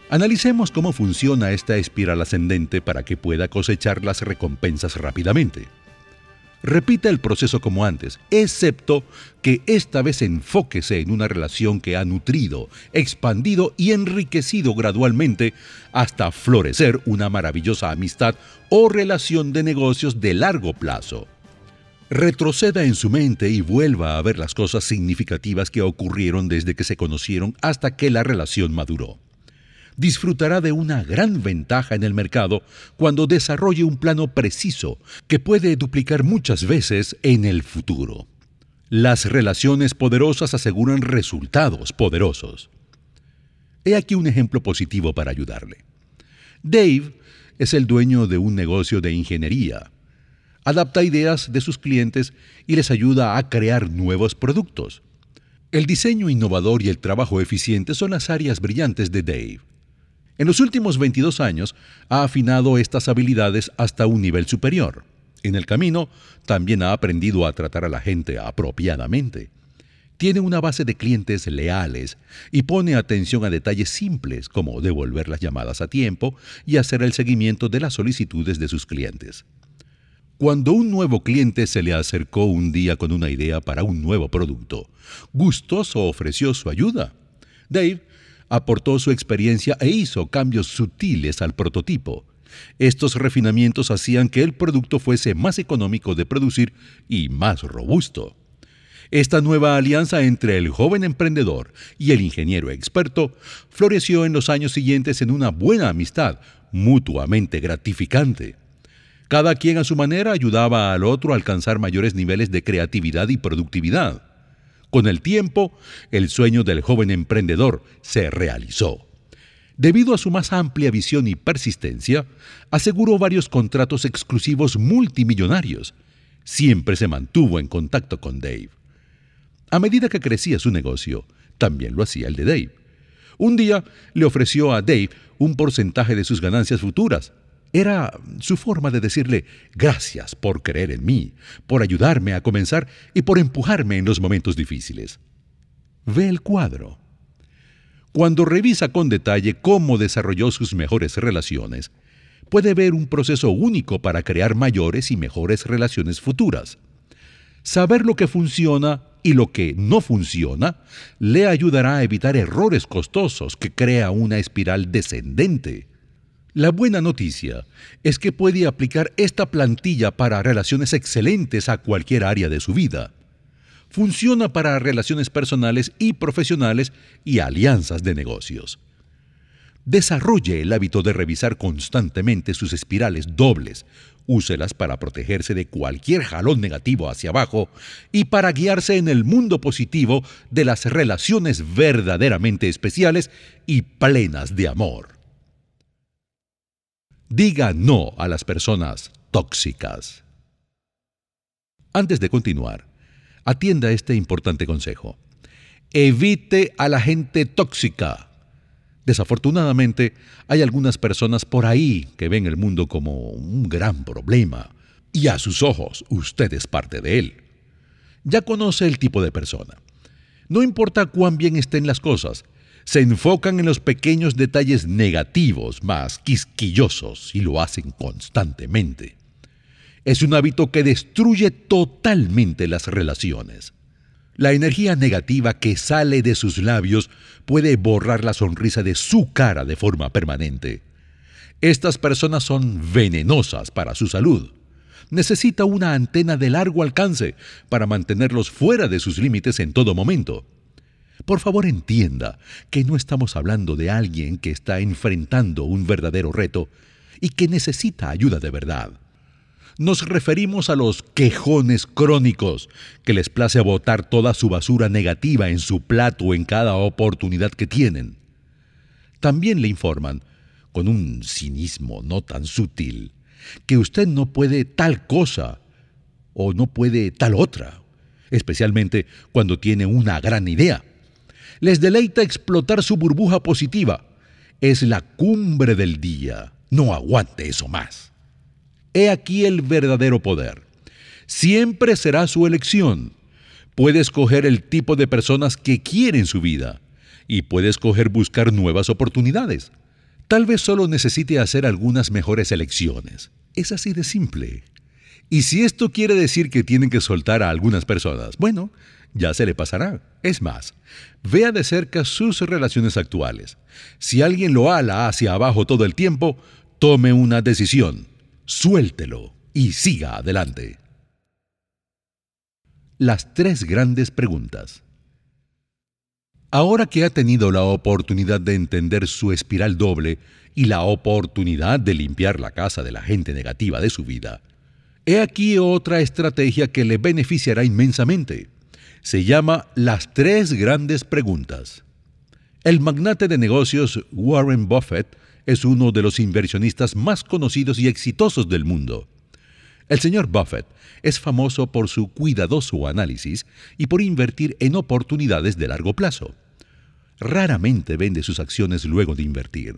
Analicemos cómo funciona esta espiral ascendente para que pueda cosechar las recompensas rápidamente. Repita el proceso como antes, excepto que esta vez enfóquese en una relación que ha nutrido, expandido y enriquecido gradualmente hasta florecer una maravillosa amistad o relación de negocios de largo plazo. Retroceda en su mente y vuelva a ver las cosas significativas que ocurrieron desde que se conocieron hasta que la relación maduró disfrutará de una gran ventaja en el mercado cuando desarrolle un plano preciso que puede duplicar muchas veces en el futuro. Las relaciones poderosas aseguran resultados poderosos. He aquí un ejemplo positivo para ayudarle. Dave es el dueño de un negocio de ingeniería. Adapta ideas de sus clientes y les ayuda a crear nuevos productos. El diseño innovador y el trabajo eficiente son las áreas brillantes de Dave. En los últimos 22 años ha afinado estas habilidades hasta un nivel superior. En el camino, también ha aprendido a tratar a la gente apropiadamente. Tiene una base de clientes leales y pone atención a detalles simples como devolver las llamadas a tiempo y hacer el seguimiento de las solicitudes de sus clientes. Cuando un nuevo cliente se le acercó un día con una idea para un nuevo producto, gustoso ofreció su ayuda. Dave aportó su experiencia e hizo cambios sutiles al prototipo. Estos refinamientos hacían que el producto fuese más económico de producir y más robusto. Esta nueva alianza entre el joven emprendedor y el ingeniero experto floreció en los años siguientes en una buena amistad, mutuamente gratificante. Cada quien a su manera ayudaba al otro a alcanzar mayores niveles de creatividad y productividad. Con el tiempo, el sueño del joven emprendedor se realizó. Debido a su más amplia visión y persistencia, aseguró varios contratos exclusivos multimillonarios. Siempre se mantuvo en contacto con Dave. A medida que crecía su negocio, también lo hacía el de Dave. Un día le ofreció a Dave un porcentaje de sus ganancias futuras, era su forma de decirle gracias por creer en mí, por ayudarme a comenzar y por empujarme en los momentos difíciles. Ve el cuadro. Cuando revisa con detalle cómo desarrolló sus mejores relaciones, puede ver un proceso único para crear mayores y mejores relaciones futuras. Saber lo que funciona y lo que no funciona le ayudará a evitar errores costosos que crea una espiral descendente. La buena noticia es que puede aplicar esta plantilla para relaciones excelentes a cualquier área de su vida. Funciona para relaciones personales y profesionales y alianzas de negocios. Desarrolle el hábito de revisar constantemente sus espirales dobles. Úselas para protegerse de cualquier jalón negativo hacia abajo y para guiarse en el mundo positivo de las relaciones verdaderamente especiales y plenas de amor. Diga no a las personas tóxicas. Antes de continuar, atienda este importante consejo. Evite a la gente tóxica. Desafortunadamente, hay algunas personas por ahí que ven el mundo como un gran problema, y a sus ojos usted es parte de él. Ya conoce el tipo de persona. No importa cuán bien estén las cosas, se enfocan en los pequeños detalles negativos más quisquillosos y lo hacen constantemente. Es un hábito que destruye totalmente las relaciones. La energía negativa que sale de sus labios puede borrar la sonrisa de su cara de forma permanente. Estas personas son venenosas para su salud. Necesita una antena de largo alcance para mantenerlos fuera de sus límites en todo momento. Por favor entienda que no estamos hablando de alguien que está enfrentando un verdadero reto y que necesita ayuda de verdad nos referimos a los quejones crónicos, que les place botar toda su basura negativa en su plato en cada oportunidad que tienen. También le informan, con un cinismo no tan sutil, que usted no puede tal cosa o no puede tal otra, especialmente cuando tiene una gran idea. Les deleita explotar su burbuja positiva. Es la cumbre del día. No aguante eso más. He aquí el verdadero poder. Siempre será su elección. Puede escoger el tipo de personas que quiere en su vida y puede escoger buscar nuevas oportunidades. Tal vez solo necesite hacer algunas mejores elecciones. Es así de simple. Y si esto quiere decir que tienen que soltar a algunas personas, bueno, ya se le pasará. Es más, vea de cerca sus relaciones actuales. Si alguien lo ala hacia abajo todo el tiempo, tome una decisión suéltelo y siga adelante. Las tres grandes preguntas. Ahora que ha tenido la oportunidad de entender su espiral doble y la oportunidad de limpiar la casa de la gente negativa de su vida, he aquí otra estrategia que le beneficiará inmensamente. Se llama las tres grandes preguntas. El magnate de negocios Warren Buffett es uno de los inversionistas más conocidos y exitosos del mundo. El señor Buffett es famoso por su cuidadoso análisis y por invertir en oportunidades de largo plazo. Raramente vende sus acciones luego de invertir.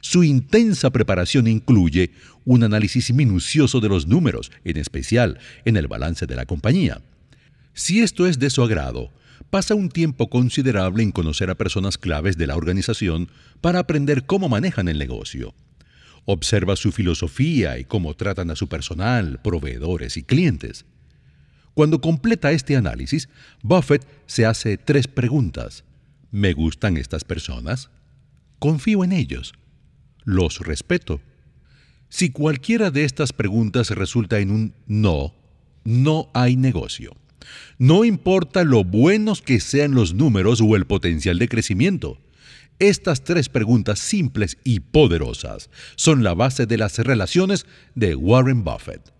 Su intensa preparación incluye un análisis minucioso de los números, en especial en el balance de la compañía. Si esto es de su agrado, pasa un tiempo considerable en conocer a personas claves de la organización para aprender cómo manejan el negocio. Observa su filosofía y cómo tratan a su personal, proveedores y clientes. Cuando completa este análisis, Buffett se hace tres preguntas. ¿Me gustan estas personas? ¿Confío en ellos? ¿Los respeto? Si cualquiera de estas preguntas resulta en un no, no hay negocio. No importa lo buenos que sean los números o el potencial de crecimiento. Estas tres preguntas simples y poderosas son la base de las relaciones de Warren Buffett.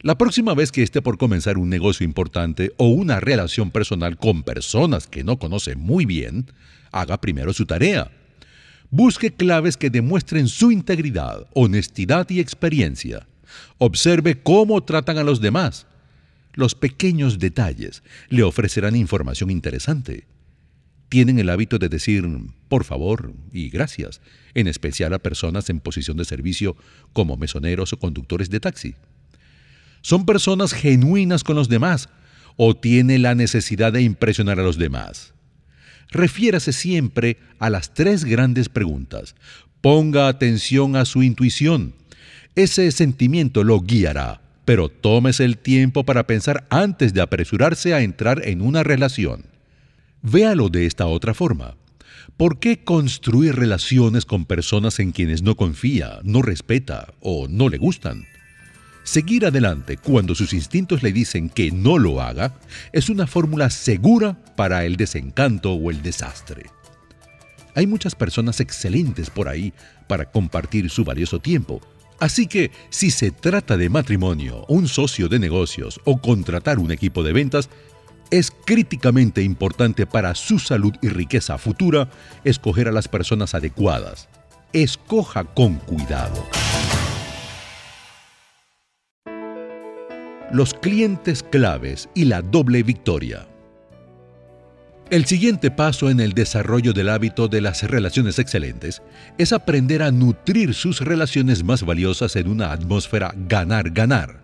La próxima vez que esté por comenzar un negocio importante o una relación personal con personas que no conoce muy bien, haga primero su tarea. Busque claves que demuestren su integridad, honestidad y experiencia. Observe cómo tratan a los demás los pequeños detalles le ofrecerán información interesante. Tienen el hábito de decir por favor y gracias, en especial a personas en posición de servicio como mesoneros o conductores de taxi. Son personas genuinas con los demás, o tiene la necesidad de impresionar a los demás? Refiérase siempre a las tres grandes preguntas. Ponga atención a su intuición. Ese sentimiento lo guiará, pero tómese el tiempo para pensar antes de apresurarse a entrar en una relación. Véalo de esta otra forma. ¿Por qué construir relaciones con personas en quienes no confía, no respeta o no le gustan? Seguir adelante cuando sus instintos le dicen que no lo haga es una fórmula segura para el desencanto o el desastre. Hay muchas personas excelentes por ahí para compartir su valioso tiempo. Así que si se trata de matrimonio, un socio de negocios o contratar un equipo de ventas, es críticamente importante para su salud y riqueza futura escoger a las personas adecuadas. Escoja con cuidado. los clientes claves y la doble victoria. El siguiente paso en el desarrollo del hábito de las relaciones excelentes es aprender a nutrir sus relaciones más valiosas en una atmósfera ganar-ganar.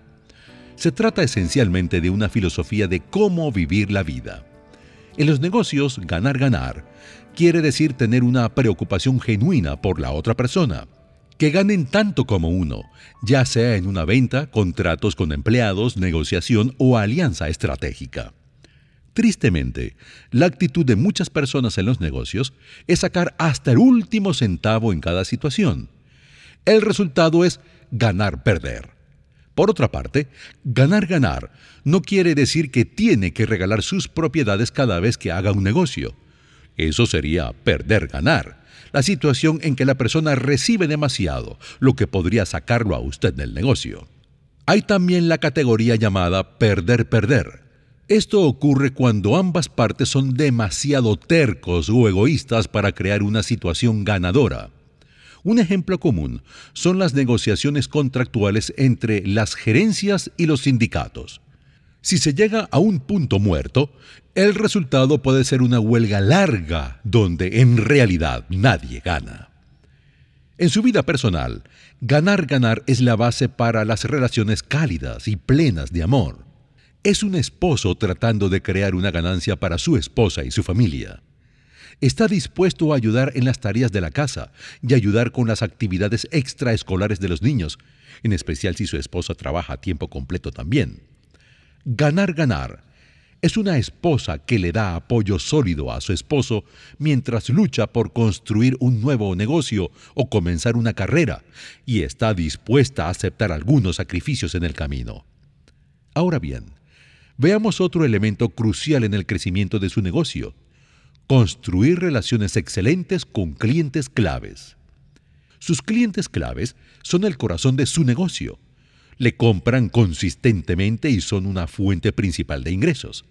Se trata esencialmente de una filosofía de cómo vivir la vida. En los negocios, ganar-ganar quiere decir tener una preocupación genuina por la otra persona, que ganen tanto como uno, ya sea en una venta, contratos con empleados, negociación o alianza estratégica. Tristemente, la actitud de muchas personas en los negocios es sacar hasta el último centavo en cada situación. El resultado es ganar-perder. Por otra parte, ganar-ganar no quiere decir que tiene que regalar sus propiedades cada vez que haga un negocio. Eso sería perder-ganar la situación en que la persona recibe demasiado, lo que podría sacarlo a usted del negocio. Hay también la categoría llamada perder-perder. Esto ocurre cuando ambas partes son demasiado tercos o egoístas para crear una situación ganadora. Un ejemplo común son las negociaciones contractuales entre las gerencias y los sindicatos. Si se llega a un punto muerto, el resultado puede ser una huelga larga donde en realidad nadie gana. En su vida personal, ganar-ganar es la base para las relaciones cálidas y plenas de amor. Es un esposo tratando de crear una ganancia para su esposa y su familia. Está dispuesto a ayudar en las tareas de la casa y ayudar con las actividades extraescolares de los niños, en especial si su esposa trabaja a tiempo completo también. Ganar-ganar es una esposa que le da apoyo sólido a su esposo mientras lucha por construir un nuevo negocio o comenzar una carrera y está dispuesta a aceptar algunos sacrificios en el camino. Ahora bien, veamos otro elemento crucial en el crecimiento de su negocio. Construir relaciones excelentes con clientes claves. Sus clientes claves son el corazón de su negocio le compran consistentemente y son una fuente principal de ingresos.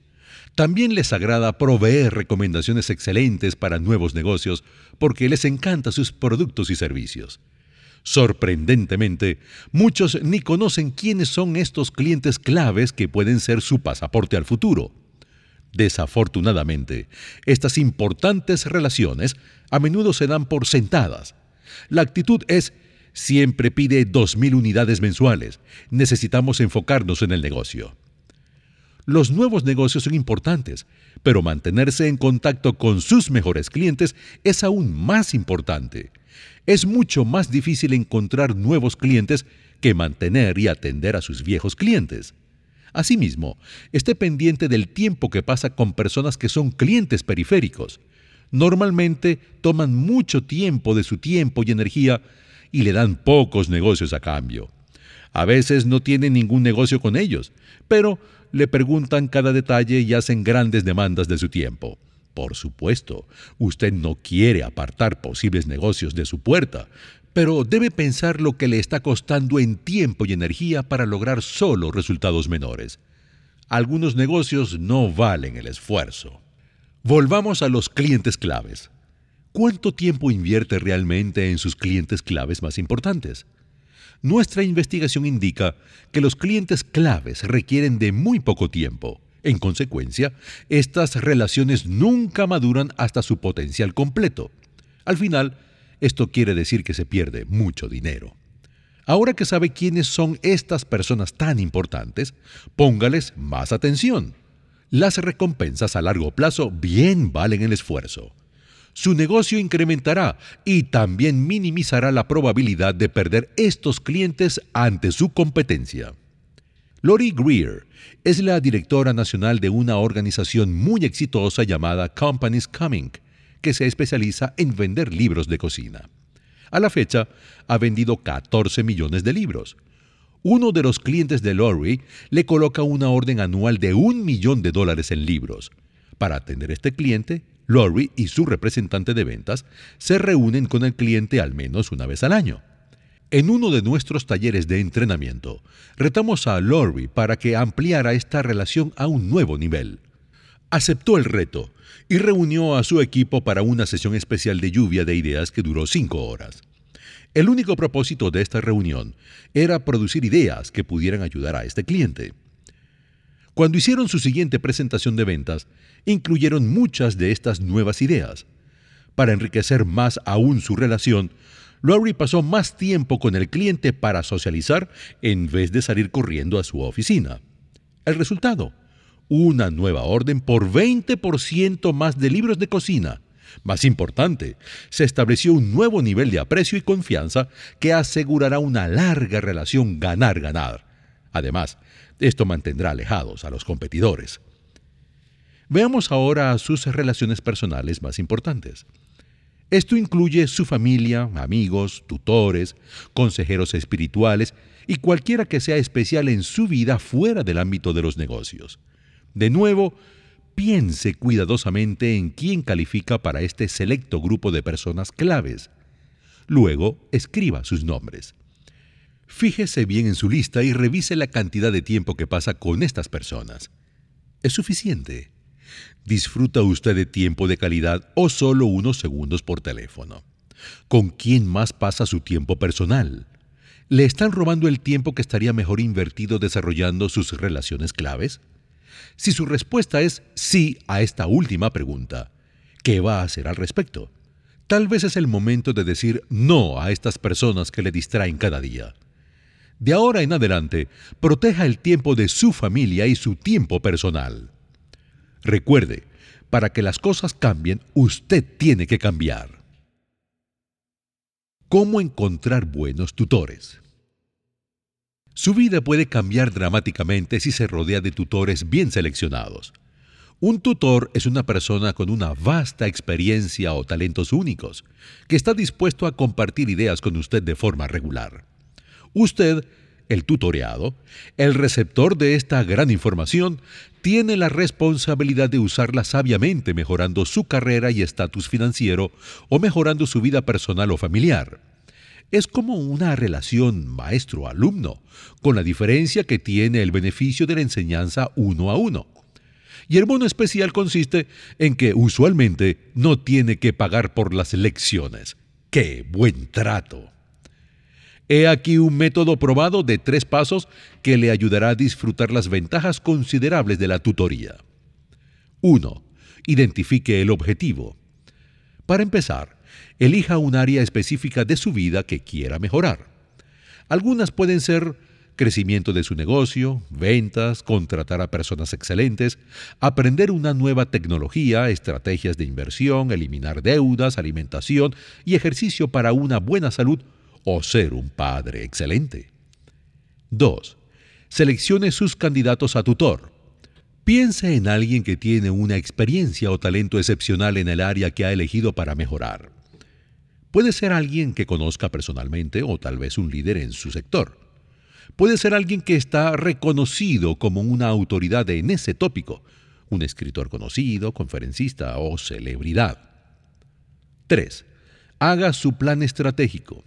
También les agrada proveer recomendaciones excelentes para nuevos negocios porque les encanta sus productos y servicios. Sorprendentemente, muchos ni conocen quiénes son estos clientes claves que pueden ser su pasaporte al futuro. Desafortunadamente, estas importantes relaciones a menudo se dan por sentadas. La actitud es Siempre pide 2.000 unidades mensuales. Necesitamos enfocarnos en el negocio. Los nuevos negocios son importantes, pero mantenerse en contacto con sus mejores clientes es aún más importante. Es mucho más difícil encontrar nuevos clientes que mantener y atender a sus viejos clientes. Asimismo, esté pendiente del tiempo que pasa con personas que son clientes periféricos. Normalmente toman mucho tiempo de su tiempo y energía y le dan pocos negocios a cambio. A veces no tienen ningún negocio con ellos, pero le preguntan cada detalle y hacen grandes demandas de su tiempo. Por supuesto, usted no quiere apartar posibles negocios de su puerta, pero debe pensar lo que le está costando en tiempo y energía para lograr solo resultados menores. Algunos negocios no valen el esfuerzo. Volvamos a los clientes claves. ¿Cuánto tiempo invierte realmente en sus clientes claves más importantes? Nuestra investigación indica que los clientes claves requieren de muy poco tiempo. En consecuencia, estas relaciones nunca maduran hasta su potencial completo. Al final, esto quiere decir que se pierde mucho dinero. Ahora que sabe quiénes son estas personas tan importantes, póngales más atención. Las recompensas a largo plazo bien valen el esfuerzo. Su negocio incrementará y también minimizará la probabilidad de perder estos clientes ante su competencia. Lori Greer es la directora nacional de una organización muy exitosa llamada Companies Coming, que se especializa en vender libros de cocina. A la fecha, ha vendido 14 millones de libros. Uno de los clientes de Lori le coloca una orden anual de un millón de dólares en libros. Para atender a este cliente, Lori y su representante de ventas se reúnen con el cliente al menos una vez al año. En uno de nuestros talleres de entrenamiento, retamos a Lori para que ampliara esta relación a un nuevo nivel. Aceptó el reto y reunió a su equipo para una sesión especial de lluvia de ideas que duró cinco horas. El único propósito de esta reunión era producir ideas que pudieran ayudar a este cliente. Cuando hicieron su siguiente presentación de ventas, incluyeron muchas de estas nuevas ideas. Para enriquecer más aún su relación, Lowry pasó más tiempo con el cliente para socializar en vez de salir corriendo a su oficina. El resultado, una nueva orden por 20% más de libros de cocina. Más importante, se estableció un nuevo nivel de aprecio y confianza que asegurará una larga relación ganar-ganar. Además, esto mantendrá alejados a los competidores. Veamos ahora sus relaciones personales más importantes. Esto incluye su familia, amigos, tutores, consejeros espirituales y cualquiera que sea especial en su vida fuera del ámbito de los negocios. De nuevo, piense cuidadosamente en quién califica para este selecto grupo de personas claves. Luego, escriba sus nombres. Fíjese bien en su lista y revise la cantidad de tiempo que pasa con estas personas. ¿Es suficiente? ¿Disfruta usted de tiempo de calidad o solo unos segundos por teléfono? ¿Con quién más pasa su tiempo personal? ¿Le están robando el tiempo que estaría mejor invertido desarrollando sus relaciones claves? Si su respuesta es sí a esta última pregunta, ¿qué va a hacer al respecto? Tal vez es el momento de decir no a estas personas que le distraen cada día. De ahora en adelante, proteja el tiempo de su familia y su tiempo personal. Recuerde, para que las cosas cambien, usted tiene que cambiar. ¿Cómo encontrar buenos tutores? Su vida puede cambiar dramáticamente si se rodea de tutores bien seleccionados. Un tutor es una persona con una vasta experiencia o talentos únicos, que está dispuesto a compartir ideas con usted de forma regular. Usted el tutoreado, el receptor de esta gran información, tiene la responsabilidad de usarla sabiamente mejorando su carrera y estatus financiero o mejorando su vida personal o familiar. Es como una relación maestro-alumno, con la diferencia que tiene el beneficio de la enseñanza uno a uno. Y el bono especial consiste en que usualmente no tiene que pagar por las lecciones. ¡Qué buen trato! He aquí un método probado de tres pasos que le ayudará a disfrutar las ventajas considerables de la tutoría. 1. Identifique el objetivo. Para empezar, elija un área específica de su vida que quiera mejorar. Algunas pueden ser crecimiento de su negocio, ventas, contratar a personas excelentes, aprender una nueva tecnología, estrategias de inversión, eliminar deudas, alimentación y ejercicio para una buena salud o ser un padre excelente. 2. Seleccione sus candidatos a tutor. Piense en alguien que tiene una experiencia o talento excepcional en el área que ha elegido para mejorar. Puede ser alguien que conozca personalmente o tal vez un líder en su sector. Puede ser alguien que está reconocido como una autoridad en ese tópico, un escritor conocido, conferencista o celebridad. 3. Haga su plan estratégico.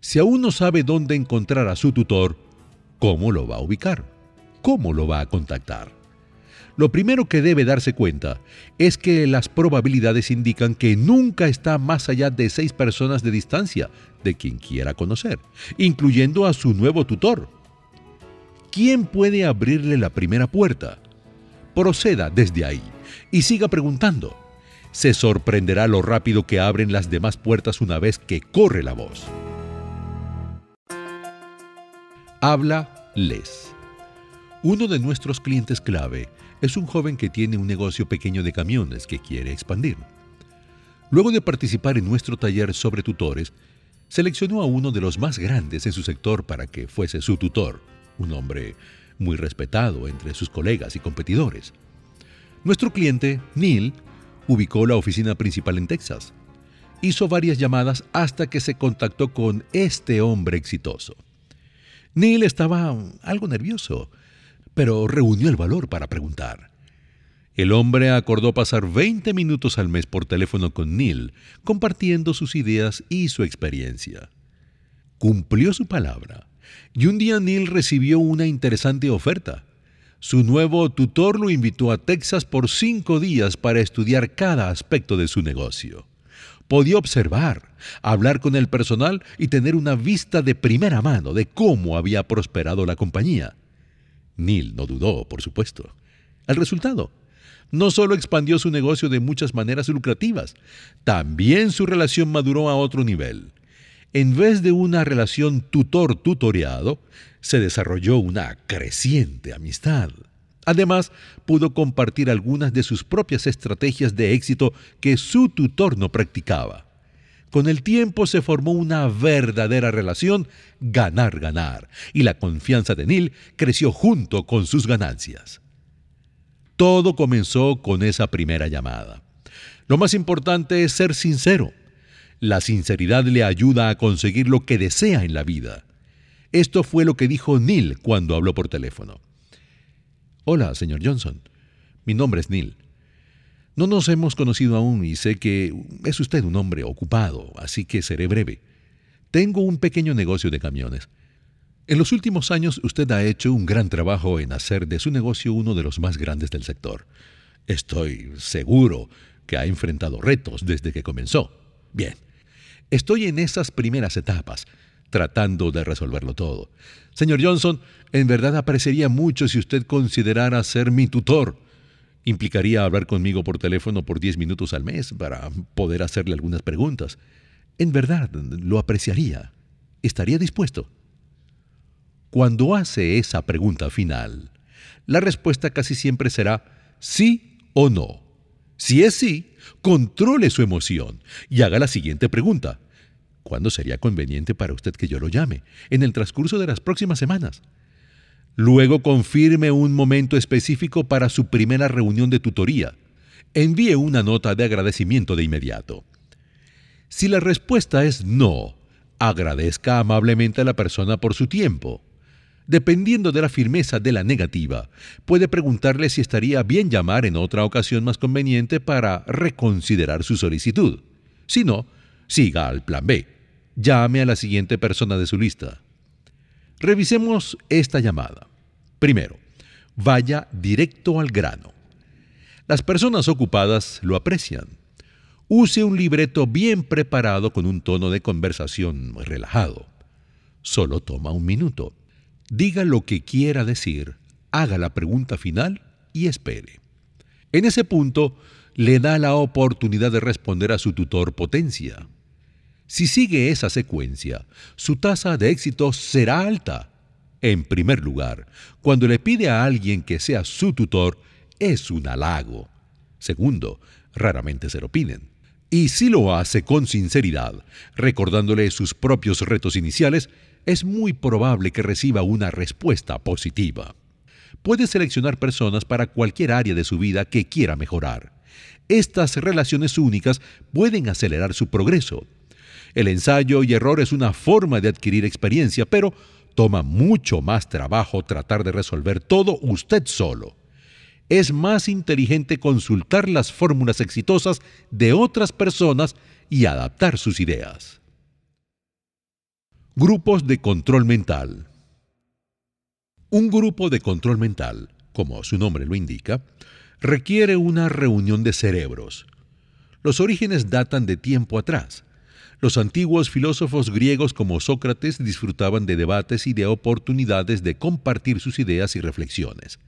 Si aún no sabe dónde encontrar a su tutor, ¿cómo lo va a ubicar? ¿Cómo lo va a contactar? Lo primero que debe darse cuenta es que las probabilidades indican que nunca está más allá de seis personas de distancia de quien quiera conocer, incluyendo a su nuevo tutor. ¿Quién puede abrirle la primera puerta? Proceda desde ahí y siga preguntando. Se sorprenderá lo rápido que abren las demás puertas una vez que corre la voz. Habla les. Uno de nuestros clientes clave es un joven que tiene un negocio pequeño de camiones que quiere expandir. Luego de participar en nuestro taller sobre tutores, seleccionó a uno de los más grandes en su sector para que fuese su tutor, un hombre muy respetado entre sus colegas y competidores. Nuestro cliente, Neil, ubicó la oficina principal en Texas. Hizo varias llamadas hasta que se contactó con este hombre exitoso. Neil estaba algo nervioso, pero reunió el valor para preguntar. El hombre acordó pasar 20 minutos al mes por teléfono con Neil, compartiendo sus ideas y su experiencia. Cumplió su palabra, y un día Neil recibió una interesante oferta. Su nuevo tutor lo invitó a Texas por cinco días para estudiar cada aspecto de su negocio. Podía observar, hablar con el personal y tener una vista de primera mano de cómo había prosperado la compañía. Neil no dudó, por supuesto. El resultado, no solo expandió su negocio de muchas maneras lucrativas, también su relación maduró a otro nivel. En vez de una relación tutor-tutoreado, se desarrolló una creciente amistad. Además, pudo compartir algunas de sus propias estrategias de éxito que su tutor no practicaba. Con el tiempo se formó una verdadera relación ganar-ganar, y la confianza de Neil creció junto con sus ganancias. Todo comenzó con esa primera llamada. Lo más importante es ser sincero. La sinceridad le ayuda a conseguir lo que desea en la vida. Esto fue lo que dijo Neil cuando habló por teléfono. Hola, señor Johnson. Mi nombre es Neil. No nos hemos conocido aún y sé que es usted un hombre ocupado, así que seré breve. Tengo un pequeño negocio de camiones. En los últimos años usted ha hecho un gran trabajo en hacer de su negocio uno de los más grandes del sector. Estoy seguro que ha enfrentado retos desde que comenzó. Bien, estoy en esas primeras etapas, tratando de resolverlo todo. Señor Johnson, en verdad apreciaría mucho si usted considerara ser mi tutor implicaría hablar conmigo por teléfono por 10 minutos al mes para poder hacerle algunas preguntas. En verdad, lo apreciaría. ¿Estaría dispuesto? Cuando hace esa pregunta final, la respuesta casi siempre será sí o no. Si es sí, controle su emoción y haga la siguiente pregunta. ¿Cuándo sería conveniente para usted que yo lo llame? En el transcurso de las próximas semanas. Luego confirme un momento específico para su primera reunión de tutoría. Envíe una nota de agradecimiento de inmediato. Si la respuesta es no, agradezca amablemente a la persona por su tiempo. Dependiendo de la firmeza de la negativa, puede preguntarle si estaría bien llamar en otra ocasión más conveniente para reconsiderar su solicitud. Si no, siga al plan B. Llame a la siguiente persona de su lista. Revisemos esta llamada. Primero, vaya directo al grano. Las personas ocupadas lo aprecian. Use un libreto bien preparado con un tono de conversación relajado. Solo toma un minuto. Diga lo que quiera decir, haga la pregunta final y espere. En ese punto, le da la oportunidad de responder a su tutor potencia. Si sigue esa secuencia, su tasa de éxito será alta. En primer lugar, cuando le pide a alguien que sea su tutor, es un halago. Segundo, raramente se lo piden. Y si lo hace con sinceridad, recordándole sus propios retos iniciales, es muy probable que reciba una respuesta positiva. Puede seleccionar personas para cualquier área de su vida que quiera mejorar. Estas relaciones únicas pueden acelerar su progreso el ensayo y error es una forma de adquirir experiencia, pero toma mucho más trabajo tratar de resolver todo usted solo. Es más inteligente consultar las fórmulas exitosas de otras personas y adaptar sus ideas. Grupos de control mental Un grupo de control mental, como su nombre lo indica, requiere una reunión de cerebros. Los orígenes datan de tiempo atrás los antiguos filósofos griegos como Sócrates disfrutaban de debates y de oportunidades de compartir sus ideas y reflexiones.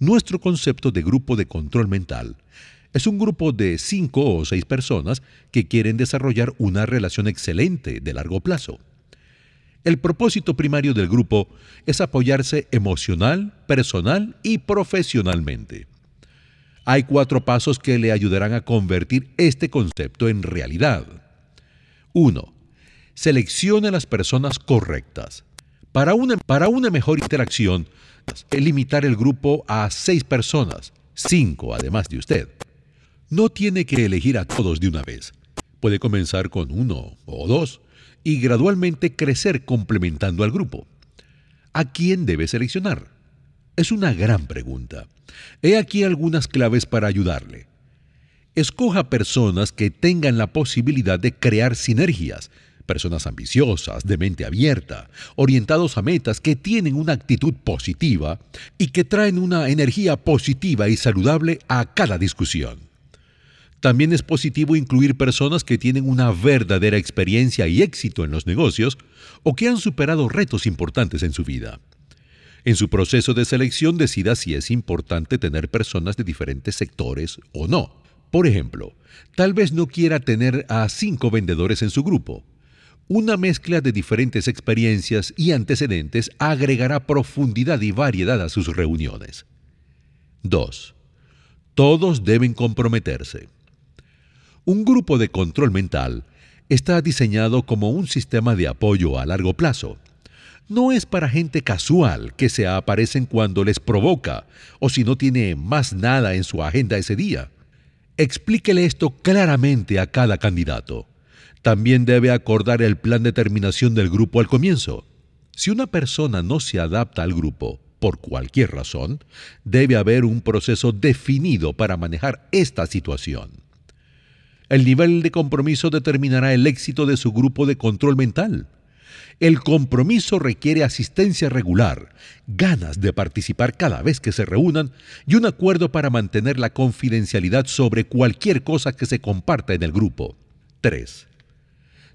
Nuestro concepto de grupo de control mental es un grupo de cinco o seis personas que quieren desarrollar una relación excelente de largo plazo. El propósito primario del grupo es apoyarse emocional, personal y profesionalmente. Hay cuatro pasos que le ayudarán a convertir este concepto en realidad. 1. Seleccione las personas correctas. Para una, para una mejor interacción, limitar el grupo a seis personas, cinco además de usted. No tiene que elegir a todos de una vez. Puede comenzar con uno o dos y gradualmente crecer complementando al grupo. ¿A quién debe seleccionar? Es una gran pregunta. He aquí algunas claves para ayudarle. Escoja personas que tengan la posibilidad de crear sinergias, personas ambiciosas, de mente abierta, orientados a metas que tienen una actitud positiva y que traen una energía positiva y saludable a cada discusión. También es positivo incluir personas que tienen una verdadera experiencia y éxito en los negocios o que han superado retos importantes en su vida. En su proceso de selección decida si es importante tener personas de diferentes sectores o no. Por ejemplo, tal vez no quiera tener a cinco vendedores en su grupo. Una mezcla de diferentes experiencias y antecedentes agregará profundidad y variedad a sus reuniones. 2. Todos deben comprometerse. Un grupo de control mental está diseñado como un sistema de apoyo a largo plazo. No es para gente casual que se aparecen cuando les provoca o si no tiene más nada en su agenda ese día. Explíquele esto claramente a cada candidato. También debe acordar el plan de terminación del grupo al comienzo. Si una persona no se adapta al grupo, por cualquier razón, debe haber un proceso definido para manejar esta situación. El nivel de compromiso determinará el éxito de su grupo de control mental. El compromiso requiere asistencia regular, ganas de participar cada vez que se reúnan y un acuerdo para mantener la confidencialidad sobre cualquier cosa que se comparta en el grupo. 3.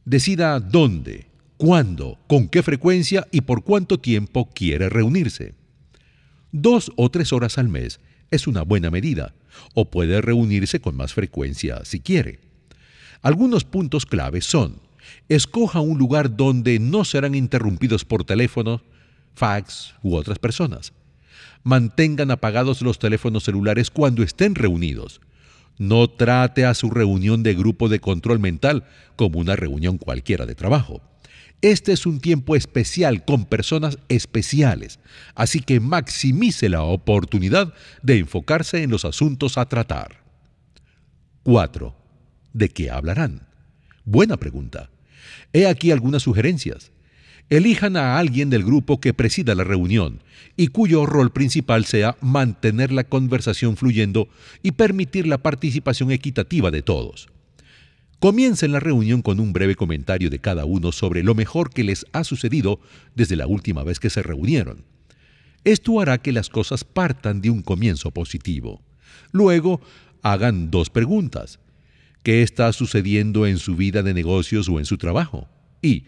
Decida dónde, cuándo, con qué frecuencia y por cuánto tiempo quiere reunirse. Dos o tres horas al mes es una buena medida, o puede reunirse con más frecuencia si quiere. Algunos puntos claves son, escoja un lugar donde no serán interrumpidos por teléfono, fax u otras personas. Mantengan apagados los teléfonos celulares cuando estén reunidos. No trate a su reunión de grupo de control mental como una reunión cualquiera de trabajo. Este es un tiempo especial con personas especiales, así que maximice la oportunidad de enfocarse en los asuntos a tratar. 4. ¿De qué hablarán? Buena pregunta. He aquí algunas sugerencias. Elijan a alguien del grupo que presida la reunión y cuyo rol principal sea mantener la conversación fluyendo y permitir la participación equitativa de todos. Comiencen la reunión con un breve comentario de cada uno sobre lo mejor que les ha sucedido desde la última vez que se reunieron. Esto hará que las cosas partan de un comienzo positivo. Luego, hagan dos preguntas. ¿Qué está sucediendo en su vida de negocios o en su trabajo? Y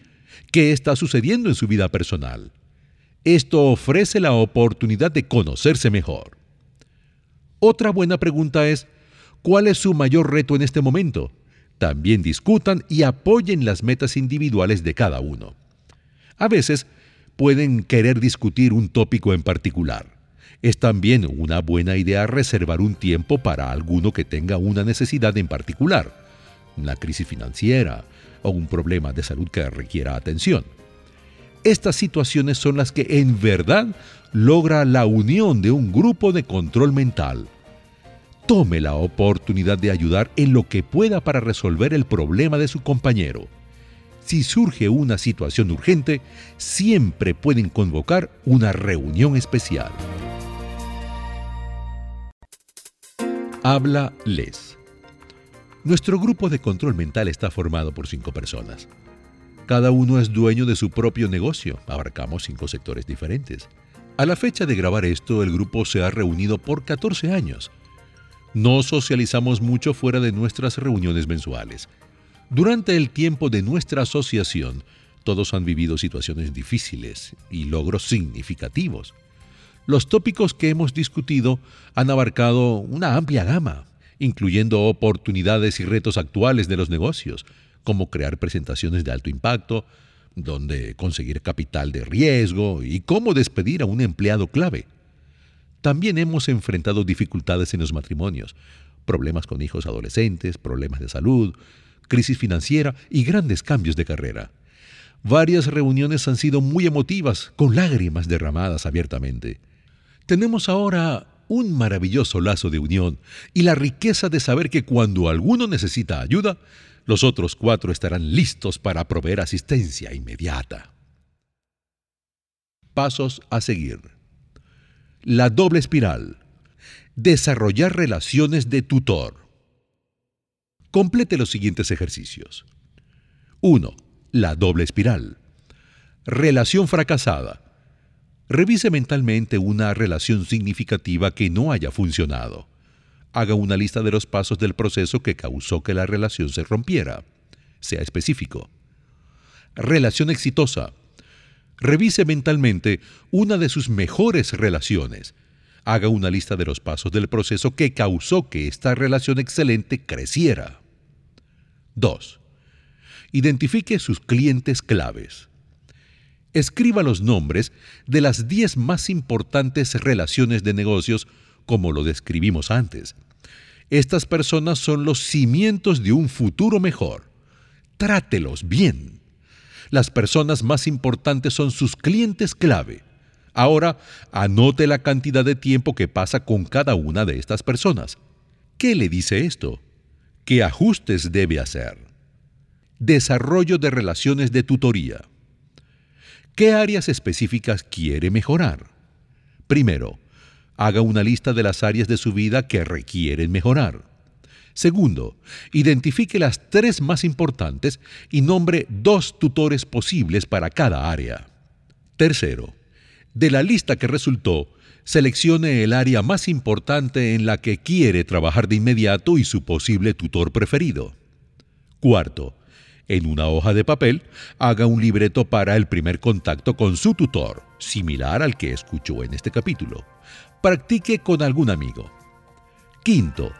¿qué está sucediendo en su vida personal? Esto ofrece la oportunidad de conocerse mejor. Otra buena pregunta es, ¿cuál es su mayor reto en este momento? También discutan y apoyen las metas individuales de cada uno. A veces pueden querer discutir un tópico en particular. Es también una buena idea reservar un tiempo para alguno que tenga una necesidad en particular, una crisis financiera o un problema de salud que requiera atención. Estas situaciones son las que en verdad logra la unión de un grupo de control mental. Tome la oportunidad de ayudar en lo que pueda para resolver el problema de su compañero. Si surge una situación urgente, siempre pueden convocar una reunión especial. Habla Les. Nuestro grupo de control mental está formado por cinco personas. Cada uno es dueño de su propio negocio. Abarcamos cinco sectores diferentes. A la fecha de grabar esto, el grupo se ha reunido por 14 años. No socializamos mucho fuera de nuestras reuniones mensuales. Durante el tiempo de nuestra asociación, todos han vivido situaciones difíciles y logros significativos. Los tópicos que hemos discutido han abarcado una amplia gama, incluyendo oportunidades y retos actuales de los negocios, como crear presentaciones de alto impacto, dónde conseguir capital de riesgo y cómo despedir a un empleado clave. También hemos enfrentado dificultades en los matrimonios, problemas con hijos adolescentes, problemas de salud, crisis financiera y grandes cambios de carrera. Varias reuniones han sido muy emotivas, con lágrimas derramadas abiertamente. Tenemos ahora un maravilloso lazo de unión y la riqueza de saber que cuando alguno necesita ayuda, los otros cuatro estarán listos para proveer asistencia inmediata. Pasos a seguir. La doble espiral. Desarrollar relaciones de tutor. Complete los siguientes ejercicios. 1. La doble espiral. Relación fracasada. Revise mentalmente una relación significativa que no haya funcionado. Haga una lista de los pasos del proceso que causó que la relación se rompiera. Sea específico. Relación exitosa. Revise mentalmente una de sus mejores relaciones. Haga una lista de los pasos del proceso que causó que esta relación excelente creciera. 2. Identifique sus clientes claves escriba los nombres de las 10 más importantes relaciones de negocios como lo describimos antes. Estas personas son los cimientos de un futuro mejor. Trátelos bien. Las personas más importantes son sus clientes clave. Ahora, anote la cantidad de tiempo que pasa con cada una de estas personas. ¿Qué le dice esto? ¿Qué ajustes debe hacer? Desarrollo de relaciones de tutoría. ¿Qué áreas específicas quiere mejorar? Primero, haga una lista de las áreas de su vida que requieren mejorar. Segundo, identifique las tres más importantes y nombre dos tutores posibles para cada área. Tercero, de la lista que resultó, seleccione el área más importante en la que quiere trabajar de inmediato y su posible tutor preferido. Cuarto, en una hoja de papel, haga un libreto para el primer contacto con su tutor, similar al que escuchó en este capítulo. Practique con algún amigo. Quinto,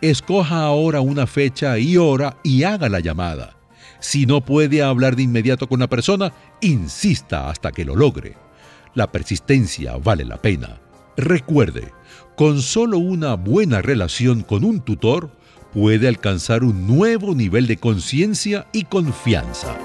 escoja ahora una fecha y hora y haga la llamada. Si no puede hablar de inmediato con la persona, insista hasta que lo logre. La persistencia vale la pena. Recuerde, con solo una buena relación con un tutor, puede alcanzar un nuevo nivel de conciencia y confianza.